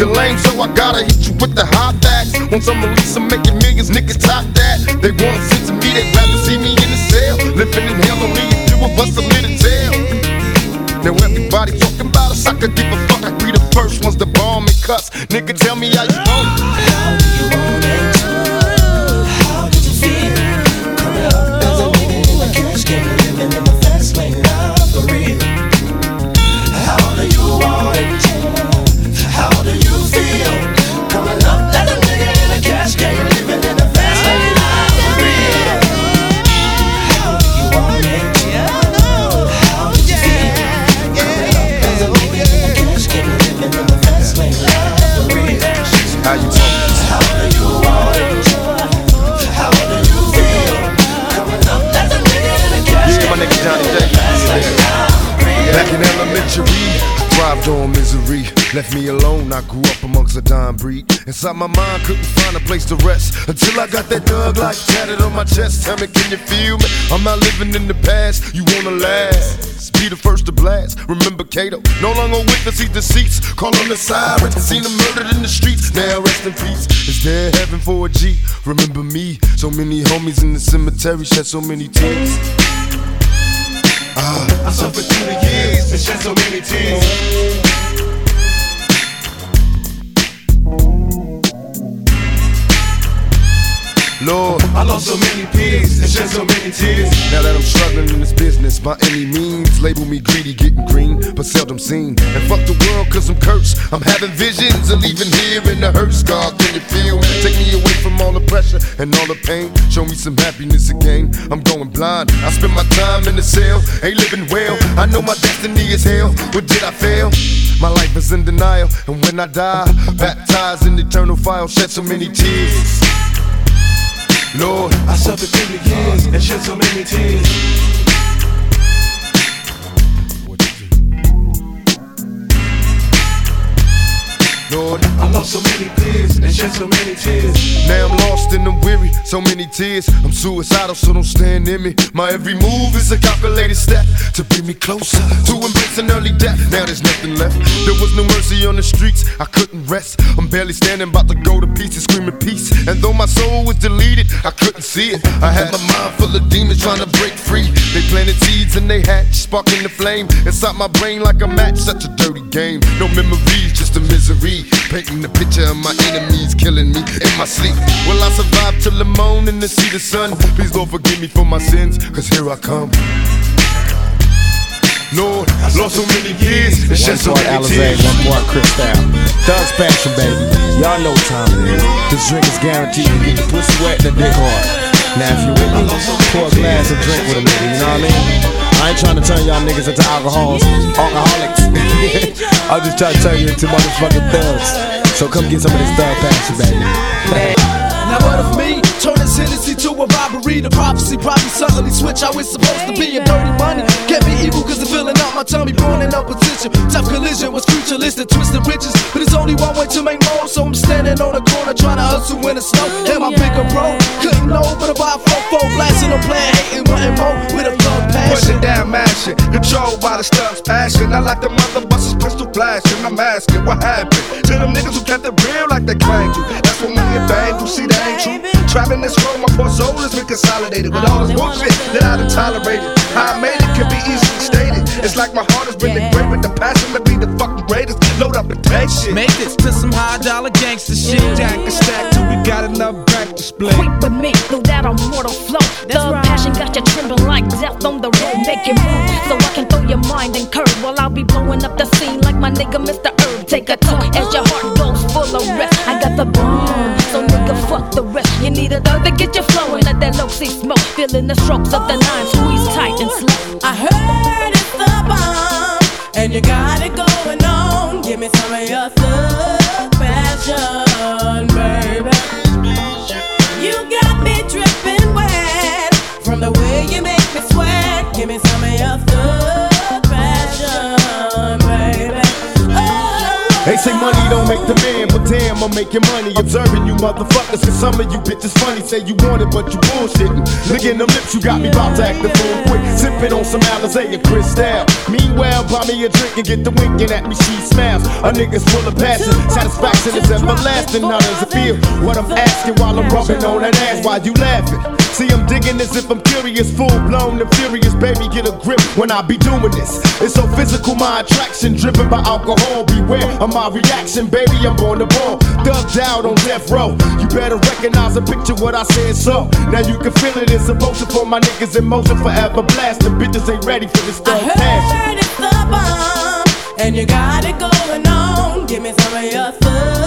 You're lame, so I gotta hit you with the hot facts. Once I'm released, I'm making millions. Niggas top that. They wanna sit to me, they rather see me in the cell. Living in hell, only a few of us are lit in jail. Now everybody talking about us, I could give a fuck. I be the first ones to bomb and cuss. Nigga, tell me how you want. Left me alone. I grew up amongst a dying breed. Inside my mind, couldn't find a place to rest until I got that thug like tatted on my chest. Tell me, can you feel me? I'm not living in the past. You wanna last? Be the first to blast. Remember Cato, no longer with us, he deceased. Call on the sirens, seen him murdered in the streets. Now rest in peace. Is there heaven for a G? Remember me? So many homies in the cemetery shed so many tears. Ah, I suffered through the years and shed so many tears. Lord, I lost so many pigs and shed so many tears. Now that I'm struggling in this business by any means, label me greedy, getting green, but seldom seen. And fuck the world, cause I'm cursed. I'm having visions of leaving here in the hurt scar. Can you feel? Take me away from all the pressure and all the pain. Show me some happiness again. I'm going blind. I spend my time in the cell, ain't living well. I know my destiny is hell. What did I fail? My life is in denial, and when I die, baptized in eternal fire, shed so many tears. Lord, I suffered through the years and shed so many tears. Lord, I lost so many peers and shed so many tears. Now I'm lost and I'm weary, so many tears. I'm suicidal, so don't stand in me. My every move is a calculated step to bring me closer to embracing early death. Now there's nothing left. There was no mercy on the streets, I couldn't rest. I'm barely standing, about to go to pieces, screaming peace. And though my soul was deleted, I couldn't see it. I had my mind full of demons trying to break free. They planted seeds and they hatched, sparking the flame inside my brain like a match. Such a dirty game. No memories, just a misery. Painting the picture of my enemies killing me in my sleep. Will I survive till the morning to see the sun? Please Lord forgive me for my sins, cause here I come. Lord, lost so many years and shed so many Alizé, tears. one part Cristal. Thug's passion, baby. Y'all know time it is. This drink is guaranteed to get the pussy wet and the dick hard. Now, if you with me, pour a glass of drink with a nigga, you know what I mean? I ain't trying to turn y'all niggas into alcohols, alcoholics. I'm just trying to turn you into motherfucking thugs. So come get some of this thug passion, baby. Now what of me? Turn this Hennessy to a robbery. The prophecy probably suddenly switch how it's supposed to be. A dirty money can't be evil cause it's filling up my tummy. Born in opposition. Tough collision was futuristic, twisted riches. But it's only one way to make more. So I'm standing on the corner trying to hustle in the snow. And my bigger bro couldn't know, but about four four blasting a plan, hating, wanting more with a thug passion. Pushing down, mashing, controlled by the stuff's passion. I like the mother busters, pistol flashing. I'm asking what happened to them niggas who kept it real like they claimed to. That's what me and Bang do. See, that ain't true. Traveling this road, my poor soul has been consolidated with all this bullshit that I done tolerated. How I made it can be easily stated. It's like my heart has been engraved with the passion to be the fucking greatest. Load up and take shit. Make this to some high dollar gangster shit. Stack and stack till we got enough back to split. Quick with me, through that immortal flow. Thug passion got you trembling like death on the road. Make it move so I can throw your mind and curve while I'll be blowing up the scene like my nigga Mr. Herb. Take a toke as your heart goes full of rest. I got the bomb, the rest. You need a thug to get you flowing. Let that low see smoke, feeling the strokes of the nine, squeeze tight and slow. I heard it's the bomb, and you got it going on. Give me some of your thug damn, I'm making money. Observing you motherfuckers, cause some of you bitches funny. Say you want it, but you bullshitting. Licking them lips, you got me about to act the fool quick. Sipping on some Alizé and Cristal. Meanwhile, buy me a drink and get the winking at me, she smiles. A nigga's full of passion, satisfaction is everlasting. How does it feel? What I'm asking while I'm rubbing on that ass, why you laughing? See, I'm digging as if I'm curious, full blown and furious. Baby, get a grip when I be doing this. It's so physical, my attraction, driven by alcohol. Beware of my reaction, baby. I'm on the thugged out on death row. You better recognize and picture what I said. So now you can feel it. It's emotion for my niggas in motion, forever blasting. Bitches ain't ready for this thug passion. Heard it's the bomb, and you got it going on. Give me some of your thug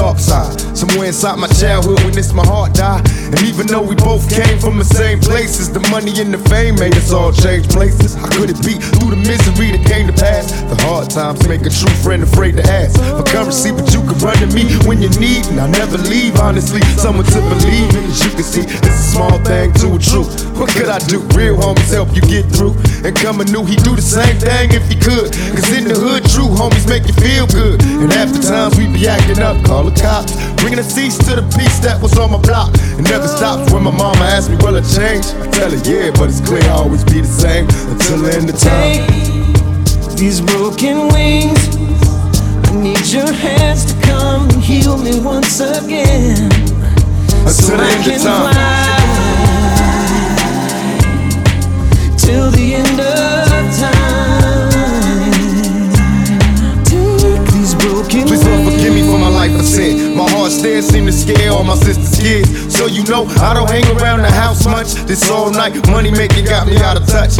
dark side. Inside my childhood, witnessed my heart die. And even though we both came from the same places, the money and the fame made us all change places. How could it be through the misery that came to pass? The hard times make a true friend afraid to ask for currency, but you can run to me when you need, and I never leave. Honestly, someone to believe in. As you can see, it's a small thing to a truth. What could I do? Real homies help you get through. And coming new, he do the same thing if he could. Cause in the hood, true homies make you feel good. And after times we be acting up, call the cops. Bringing cease to the peace that was on my block. It never stops when my mama asks me, will I change? I tell her, yeah, but it's clear I'll always be the same until the end of time. These broken wings, I need your hands to come and heal me once again. Until the I end of time. fly till the end of time. My heart still seem to scare all my sister's kids. So you know, I don't hang around the house much. This all night money making got me out of touch.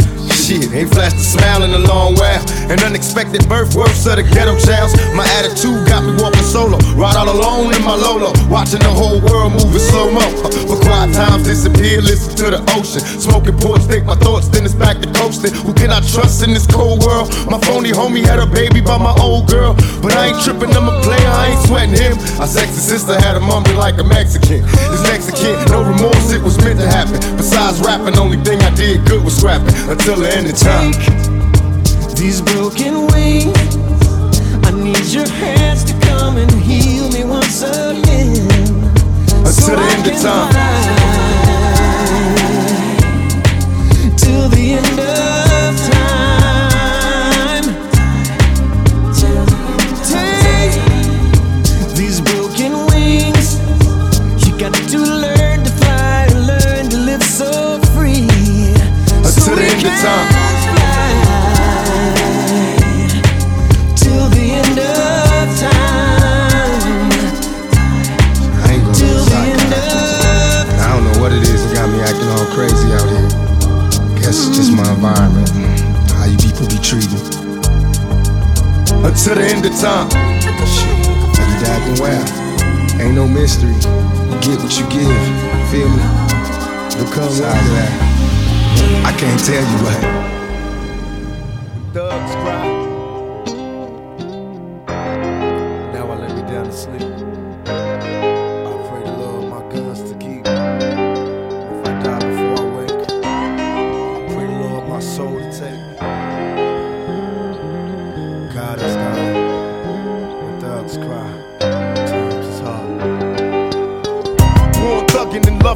Shit, ain't flashed a smile in a long while. An unexpected birth, worse of the ghetto childs. My attitude got me walking solo, ride all alone in my Lolo, watching the whole world moving slow mo. But quiet times disappear, listen to the ocean. Smoking porch, think my thoughts, then it's back to coasting. Who can I trust in this cold world? My phony homie had a baby by my old girl, but I ain't tripping, I'm a player, I ain't sweating him. Our sexy sister had a mummy like a Mexican. This Mexican, no remorse, it was meant to happen. Besides rapping, only thing I did good was scrapping until the end of time. These broken wings, I need your hands to come and heal me once again. Until the end of time. Till the end of time. Take these broken wings. You got to learn to fly, learn to live so free. Until the end of time. It's just my environment, how you people be treating. Until the end of time. Shit, you acting wild. Ain't no mystery. You get what you give. Feel me? Become like that. I can't tell you what. Thugs cry.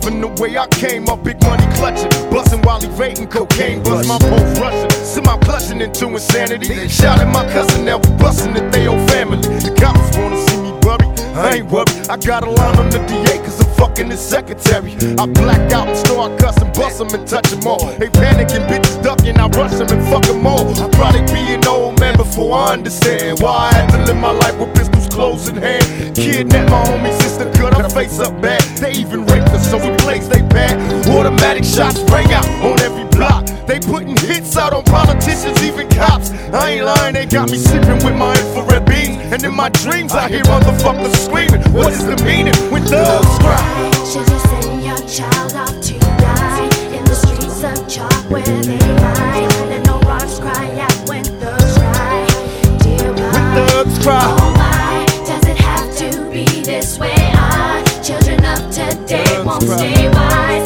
Loving the way I came up, big money clutching, bustin' while evading cocaine, bust my post rushing, my clutching into insanity. Shout at my cousin, now we bustin' at they old family. The cops wanna see me worry, I ain't worried. I got a line on the DA, cause I'm fucking his secretary. I black out and start cussing, bust 'em and touch 'em all. They panicking, bitches ducking, I rush rush 'em and fuck fuck 'em all. I probably be an old man before I understand why I had to live my life with pistols close in hand. Kidnap my homie sister, cut her face up bad. They even raped her, so we place they bad. Automatic shots rang out on every block. They putting hits out on politicians, even cops. I ain't lying, they got me sleeping with my infrared beams. And in my dreams, I hear motherfuckers screaming. What is the meaning when thugs cry? Should you send your child off to die in the streets of chalk where they ride? Let no rocks cry out when thugs cry. Dear thugs cry. Oh my, does it have to be this way? Our children of today won't stay wise.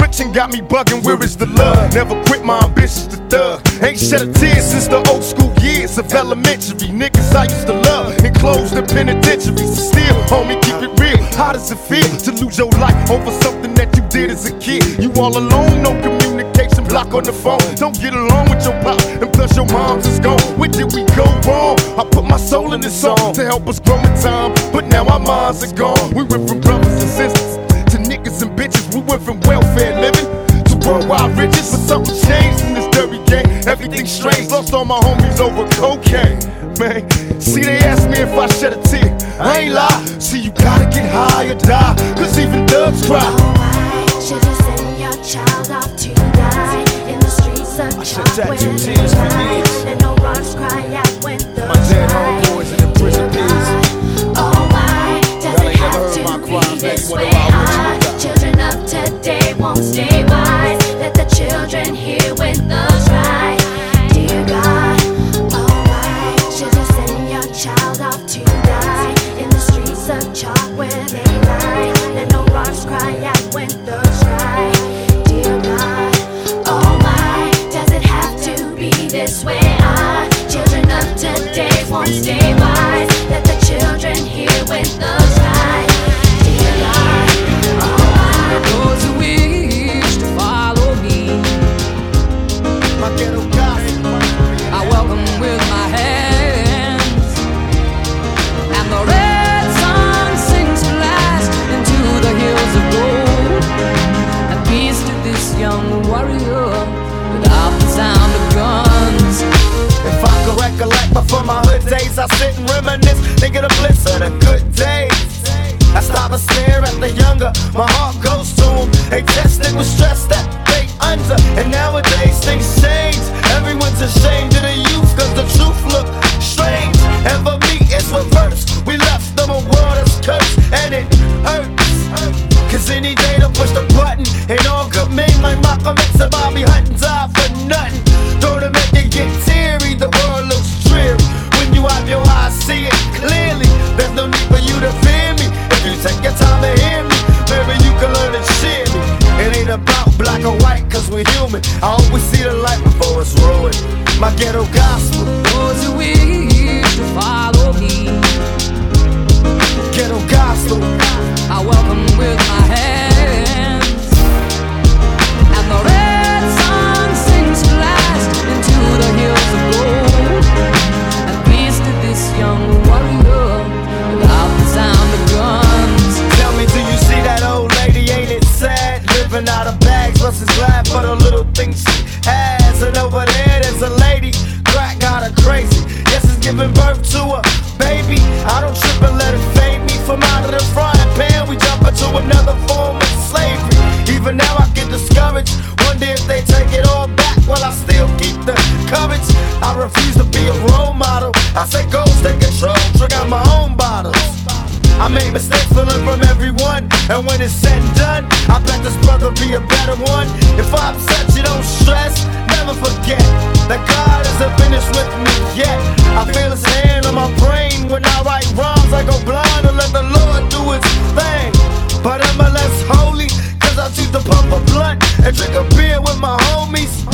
Friction got me bugging. Where is the love? Never quit my ambitions to thug. Ain't shed a tear since the old school years of elementary. Niggas I used to love enclosed in penitentiaries. Still, homie, keep it real. How does it feel to lose your life over something that you did as a kid? You all alone, no communication, block on the phone. Don't get along with your pop, and plus your mom's is gone. Where did we go wrong? I put my soul in this song to help us grow in time, but now our minds are gone. We went from brothers and sisters to niggas and bitches. We went from welfare worldwide riches. But something changed in this dirty game. Everything's strange. Lost all my homies over cocaine. Man, see, they asked me if I shed a tear. I ain't lie. See, you gotta get high or die. Cause even thugs cry. Why should you send your child off to die in the streets streets are I shed tattoo tears for years. This be a better one. If I upset you, don't stress, never forget that God isn't finished with me yet. I feel His hand on my brain when I write rhymes. I go blind and let the Lord do His thing. But I'm less holy? Cause I choose to pump a blunt and drink a beer with my homies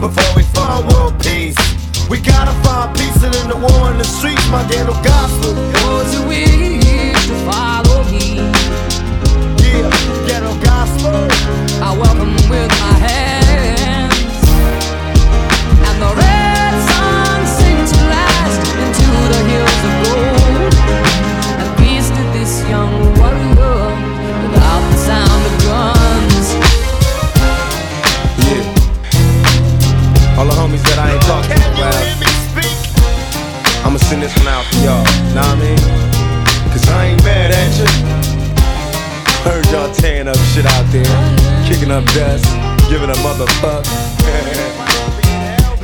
before we find world peace. We gotta find peace in the war in the streets, my ghetto gospel. Dust, giving a motherfuck.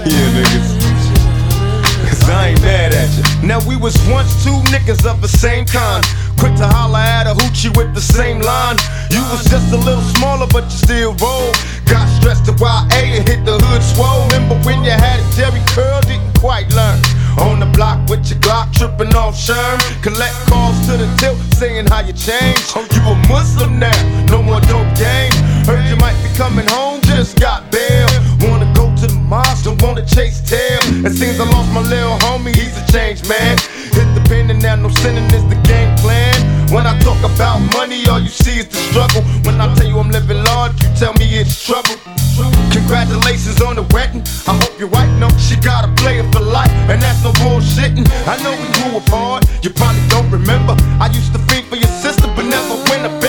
yeah, niggas. Cause I ain't mad at you. Now we was once two niggas of the same kind. Quick to holler at a hoochie with the same line. You was just a little smaller, but you still roll. Got stressed to YA and hit the hood swole. Remember when you had a Jheri curl, didn't quite learn. On the block with your Glock, tripping off Sherm. Collect calls to the tilt, saying how you changed. Oh, you a Muslim now, no more dope game. Heard you might be coming home, just got bail. Wanna go to the mosque, don't wanna chase tail. It seems I lost my little homie, he's a changed man. Hit the pen and now no sinning is the game plan. When I talk about money, all you see is the struggle. When I tell you I'm living large, you tell me it's trouble. Congratulations on the wedding. I hope your wife knows she got a player for life, and that's no bullshitting. I know we grew apart, you probably don't remember. I used to think for your sister, but never went up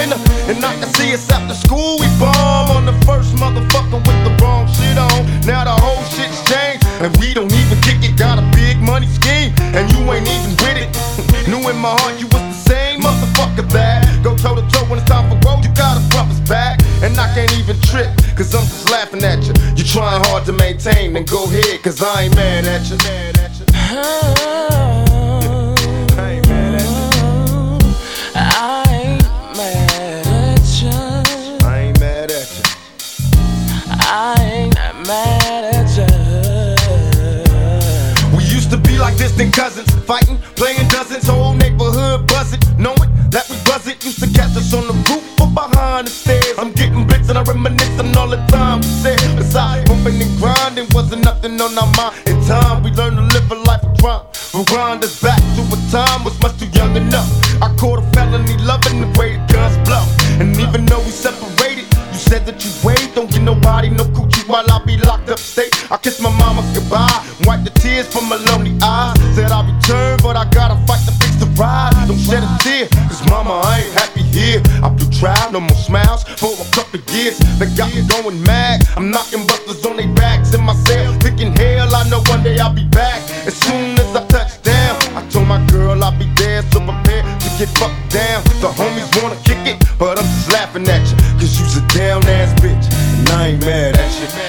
I can see us after school, we bomb on the first motherfucker with the wrong shit on. Now the whole shit's changed, and we don't even kick it. Got a big money scheme, and you ain't even with it. Knew in my heart you was the same motherfucker bad. Go toe to toe when it's time for road, you gotta front us back. And I can't even trip, cause I'm just laughing at you. You trying hard to maintain, then go ahead, cause I ain't mad at you. I distant cousins, fighting, playing dozens, whole neighborhood buzzing, knowing that we buzz it. Used to catch us on the roof or behind the stairs. I'm getting bits and I reminisce on all the time we said. Besides, bumping and grinding wasn't nothing on our mind. In time, we learned to live a life of crime. Rewind us back to a time was much too young enough. I caught a felony loving the way the guns blow. And even though we separated, you said that you wait, don't get nobody no coochie while I be locked up state. I kiss my mama goodbye, wipe the tears from my lonely ride. Don't shed a tear, cause mama, I ain't happy here. I'm through trial, no more smiles for a couple years. They got me going mad. I'm knocking busters on their backs in my cell, thinking hell, I know one day I'll be back. As soon as I touch down, I told my girl I'll be there, so prepare to get fucked down. The homies wanna kick it, but I'm just laughing at you, cause you's a down ass bitch, and I ain't mad at you.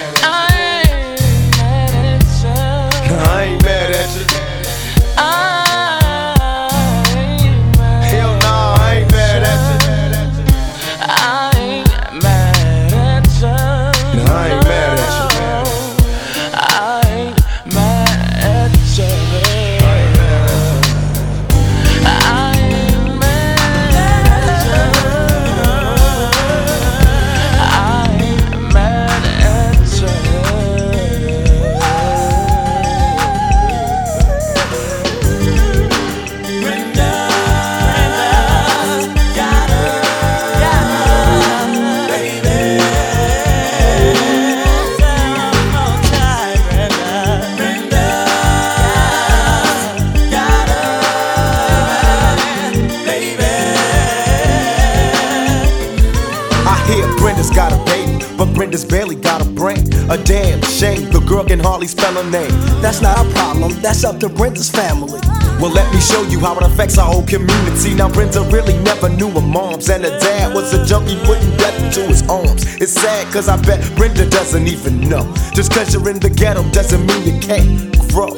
Brenda's barely got a brain. A damn shame, the girl can hardly spell her name. That's not a problem, that's up to Brenda's family. Well, let me show you how it affects our whole community. Now, Brenda really never knew her moms, and her dad was a junkie putting death into his arms. It's sad, cause I bet Brenda doesn't even know. Just cause you're in the ghetto doesn't mean you can't grow.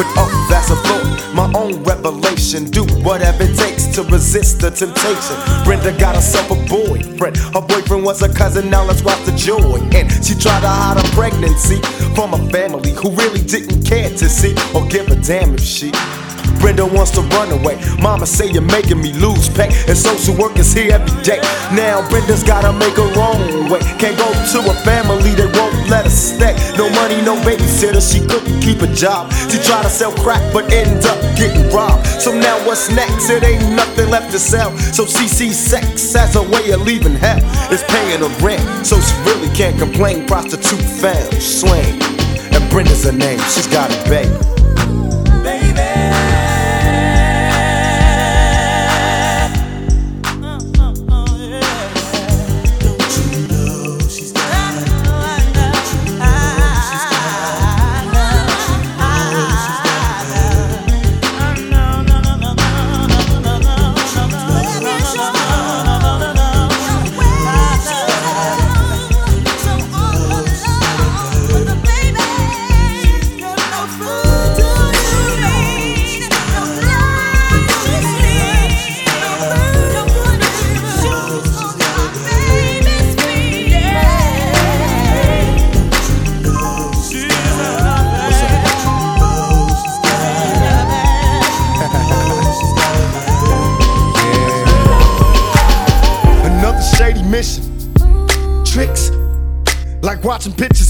But oh, that's a thought, my own revelation. Do whatever it takes to resist the temptation. Brenda got herself a boyfriend. Her boyfriend was a cousin, now let's watch the joy. And she tried to hide her pregnancy from a family who really didn't care to see or give a damn if she. Brenda wants to run away. Mama say you're making me lose pay. And social work is here every day. Now Brenda's gotta make her own way. Can't go to a family that won't let her stay. No money, no babysitter. She couldn't keep a job. She tried to sell crack, but ended up getting robbed. So now what's next? It ain't nothing left to sell. So she sees sex as a way of leaving hell. It's paying her rent, so she really can't complain. Prostitute found, slain. And Brenda's her name. She's got a baby.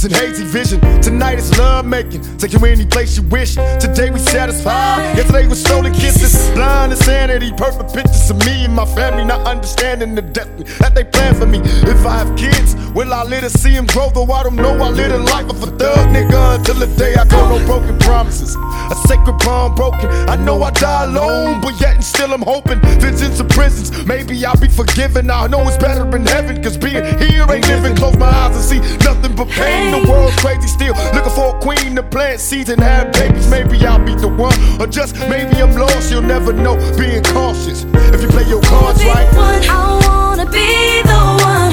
Pictures in hazy vision. Tonight is love making. Take you any place you wish. Today we satisfied. Yesterday was stolen kisses. Blind insanity. Perfect pictures of me and my family. Not understanding the destiny that they plan for me. If I have kids, will I live to see them grow? Though I don't know I live a life of a thug nigga until the day I go. No broken promises. A sacred bond broken. I know I die alone, but yet and still I'm hoping. Visions of prisons. Maybe I'll be forgiven. I know it's better in heaven. Cause being here ain't living. Close my eyes and see nothing but pain. The world's crazy still. Looking for a queen to plant seeds and have babies. Maybe I'll be the one. Or just maybe I'm lost. You'll never know. Being cautious. If you play your cards right. I wanna be the one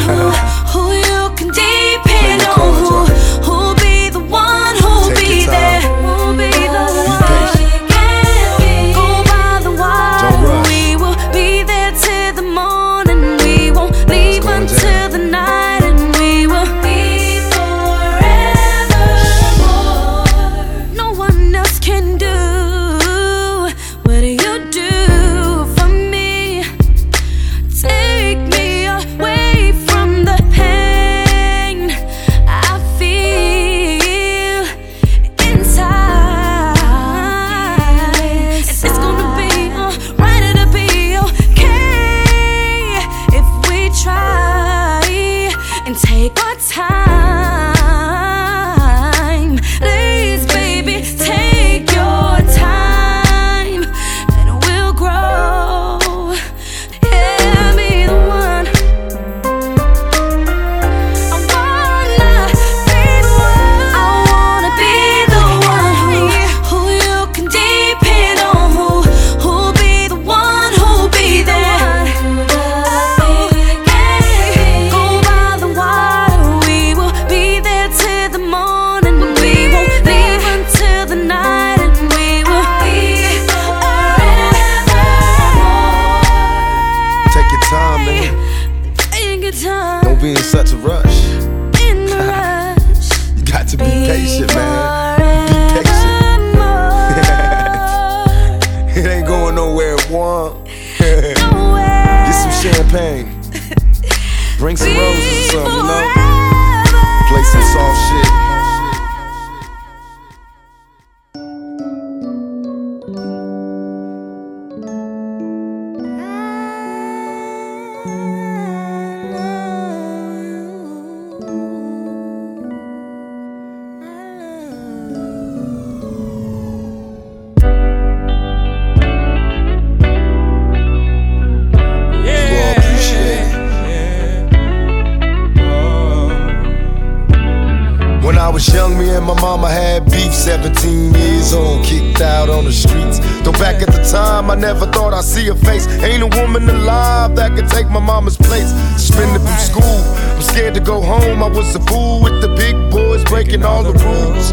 mama's place. Suspended from school, I'm scared to go home. I was a fool with the big boys breaking all the rules.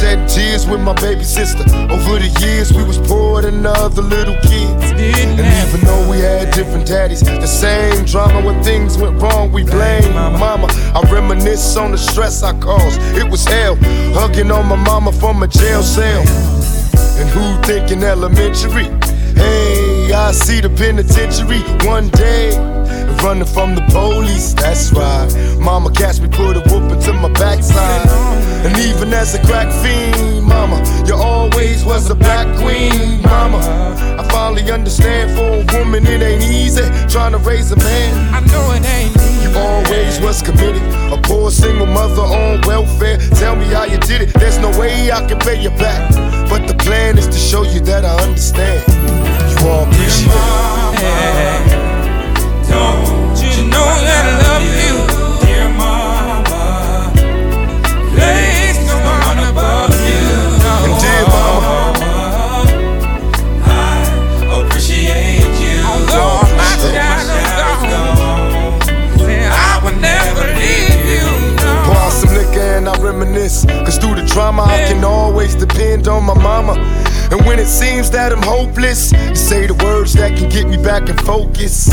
Shed tears with my baby sister. Over the years, we was poor than other little kids. And even though we had different daddies, the same drama when things went wrong, we blame my mama. I reminisce on the stress I caused. It was hell, hugging on my mama from a jail cell. And who thinking elementary? Hey, I see the penitentiary one day. Running from the police, that's right. Mama catch me, put a whoop into my backside. And even as a crack fiend, mama, you always was a black queen, mama. I finally understand for a woman it ain't easy trying to raise a man. I know it ain't easy. You always was committed, a poor single mother on welfare. Tell me how you did it, there's no way I can pay you back. But the plan is to show you that I understand. You all appreciate it. Cause through the drama, I can always depend on my mama. And when it seems that I'm hopeless, you say the words that can get me back in focus.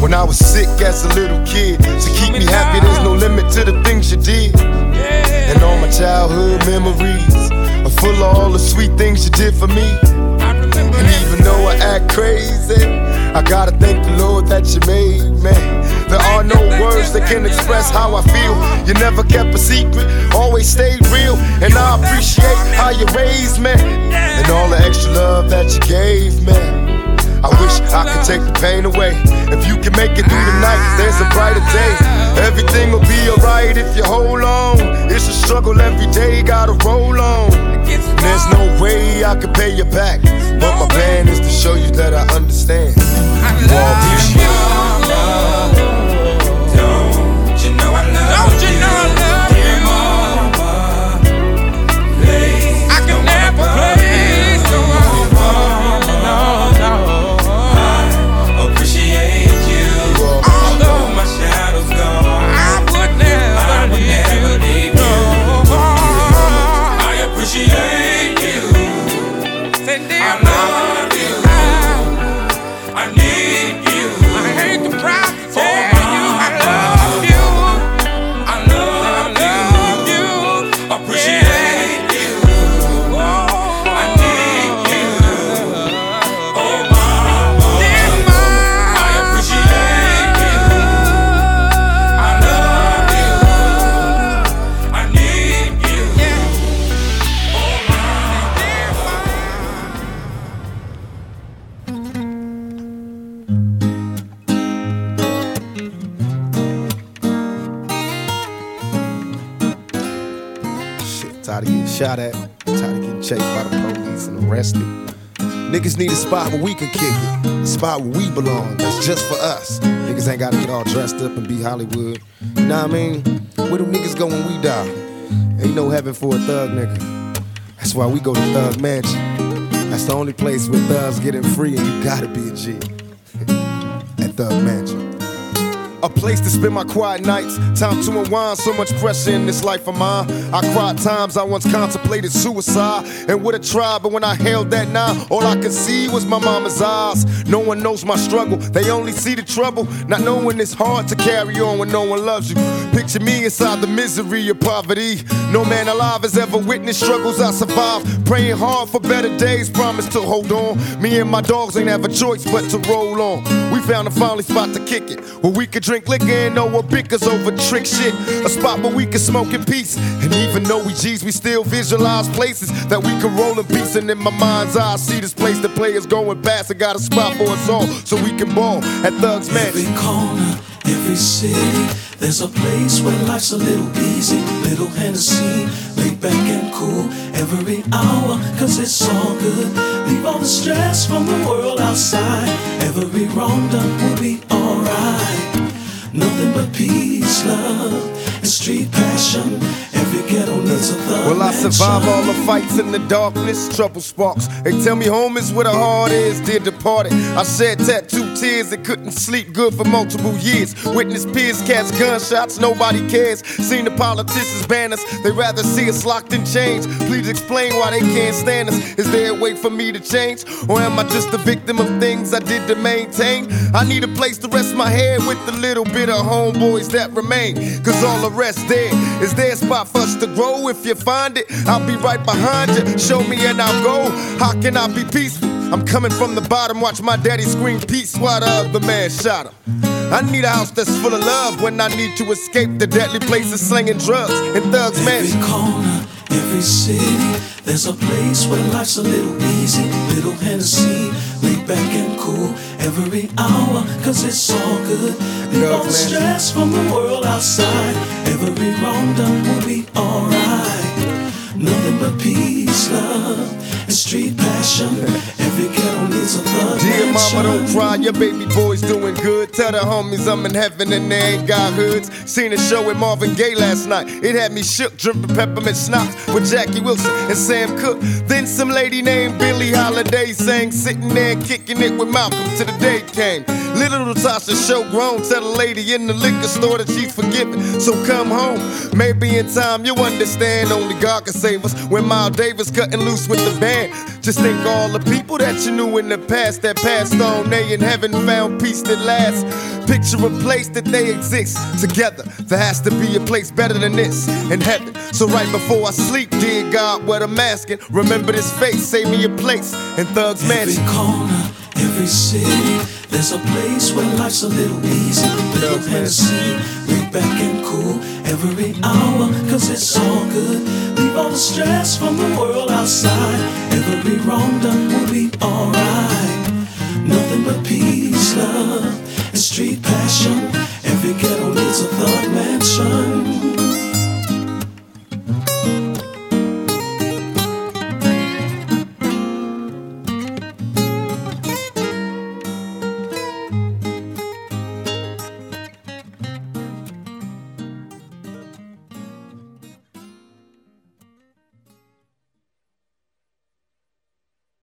When I was sick as a little kid, to keep me happy, there's no limit to the things you did. And all my childhood memories are full of all the sweet things you did for me. And even though I act crazy, I gotta thank the Lord that you made me. There are no words that can express how I feel. You never kept a secret, always stayed real. And I appreciate how you raised me and all the extra love that you gave me. I wish I could take the pain away. If you can make it through the night, there's a brighter day. Everything will be alright if you hold on. It's a struggle every day, gotta roll on. There's no way I can pay you back. But my plan is to show you that I understand. You all appreciate spot where we can kick it, spot where we belong, that's just for us. Niggas ain't gotta get all dressed up and be Hollywood. You know what I mean? Where do niggas go when we die? Ain't no heaven for a thug nigga. That's why we go to Thug Mansion. That's the only place where thugs getting free and you gotta be a G. At Thug Mansion. Place to spend my quiet nights. Time to unwind. So much pressure in this life of mine. I cried times I once contemplated suicide and would have tried, but when I held that nine, all I could see was my mama's eyes. No one knows my struggle. They only see the trouble. Not knowing it's hard to carry on when no one loves you. Picture me inside the misery of poverty. No man alive has ever witnessed struggles I survived. Praying hard for better days, promise to hold on. Me and my dogs ain't have a choice but to roll on. We found a finally spot kick it. Where we could drink liquor and no one bickers over trick shit. A spot where we could smoke in peace. And even though we G's, we still visualize places that we could roll in peace. And in my mind's eye, I see this place the players going past. and got a spot for us all so we can ball at Thugs Mansion. Every city, there's a place where life's a little easy, little Hennessy, laid back and cool every hour, cause it's all good. Leave all the stress from the world outside, every wrong done will be alright. Nothing but peace, love, and street passion. Every ghetto needs. Will I survive all the fights in the darkness? Trouble sparks. They tell me home is where the heart is, dear departed. I shed tattooed tears and couldn't sleep good for multiple years. Witness peers catch gunshots, nobody cares. Seen the politicians ban us, they rather see us locked in chains. Please explain why they can't stand us. Is there a way for me to change? Or am I just a victim of things I did to maintain? I need a place to rest my head with the little bit of homeboys that remain. Cause all the rest there. Is there a spot for us to grow? If you find it, I'll be right behind you. Show me and I'll go. How can I be peaceful? I'm coming from the bottom, watch my daddy scream peace while the other man shot him. I need a house that's full of love when I need to escape the deadly places slinging drugs and thugs, man. Every corner, every city, there's a place where life's a little easy, little Hennessy, laid back and cool every hour, cause it's all good. Leave all the stress from the world outside, every wrong done will be alright. Nothing but peace, love, and street passion. Every ghetto needs a Dear mama, don't cry, your baby boy's doing good. Tell the homies I'm in heaven and they ain't got hoods. Seen a show with Marvin Gaye last night. It had me shook, dripping peppermint schnapps with Jackie Wilson and Sam Cooke. Then some lady named Billie Holiday sang, sitting there kicking it with Malcolm till the day came. Little Tasha show grown, tell the lady in the liquor store that she's forgiven. So come home, maybe in time you'll understand. Only God can save When Miles Davis cutting loose with the band, just think all the people that you knew in the past that passed on. They in heaven found peace that lasts. Picture a place that they exist together. There has to be a place better than this in heaven. So right before I sleep, dear God, what I'm asking, remember this face, save me a place in Thugs Mansion. Every corner, every city, there's a place where life's a little easy, little Hennessy, laid back and cool every hour, cause it's all good. Leave all the stress from the world outside, every wrong done will be alright. Nothing but peace, love, and street passion. Every ghetto needs a thug mansion.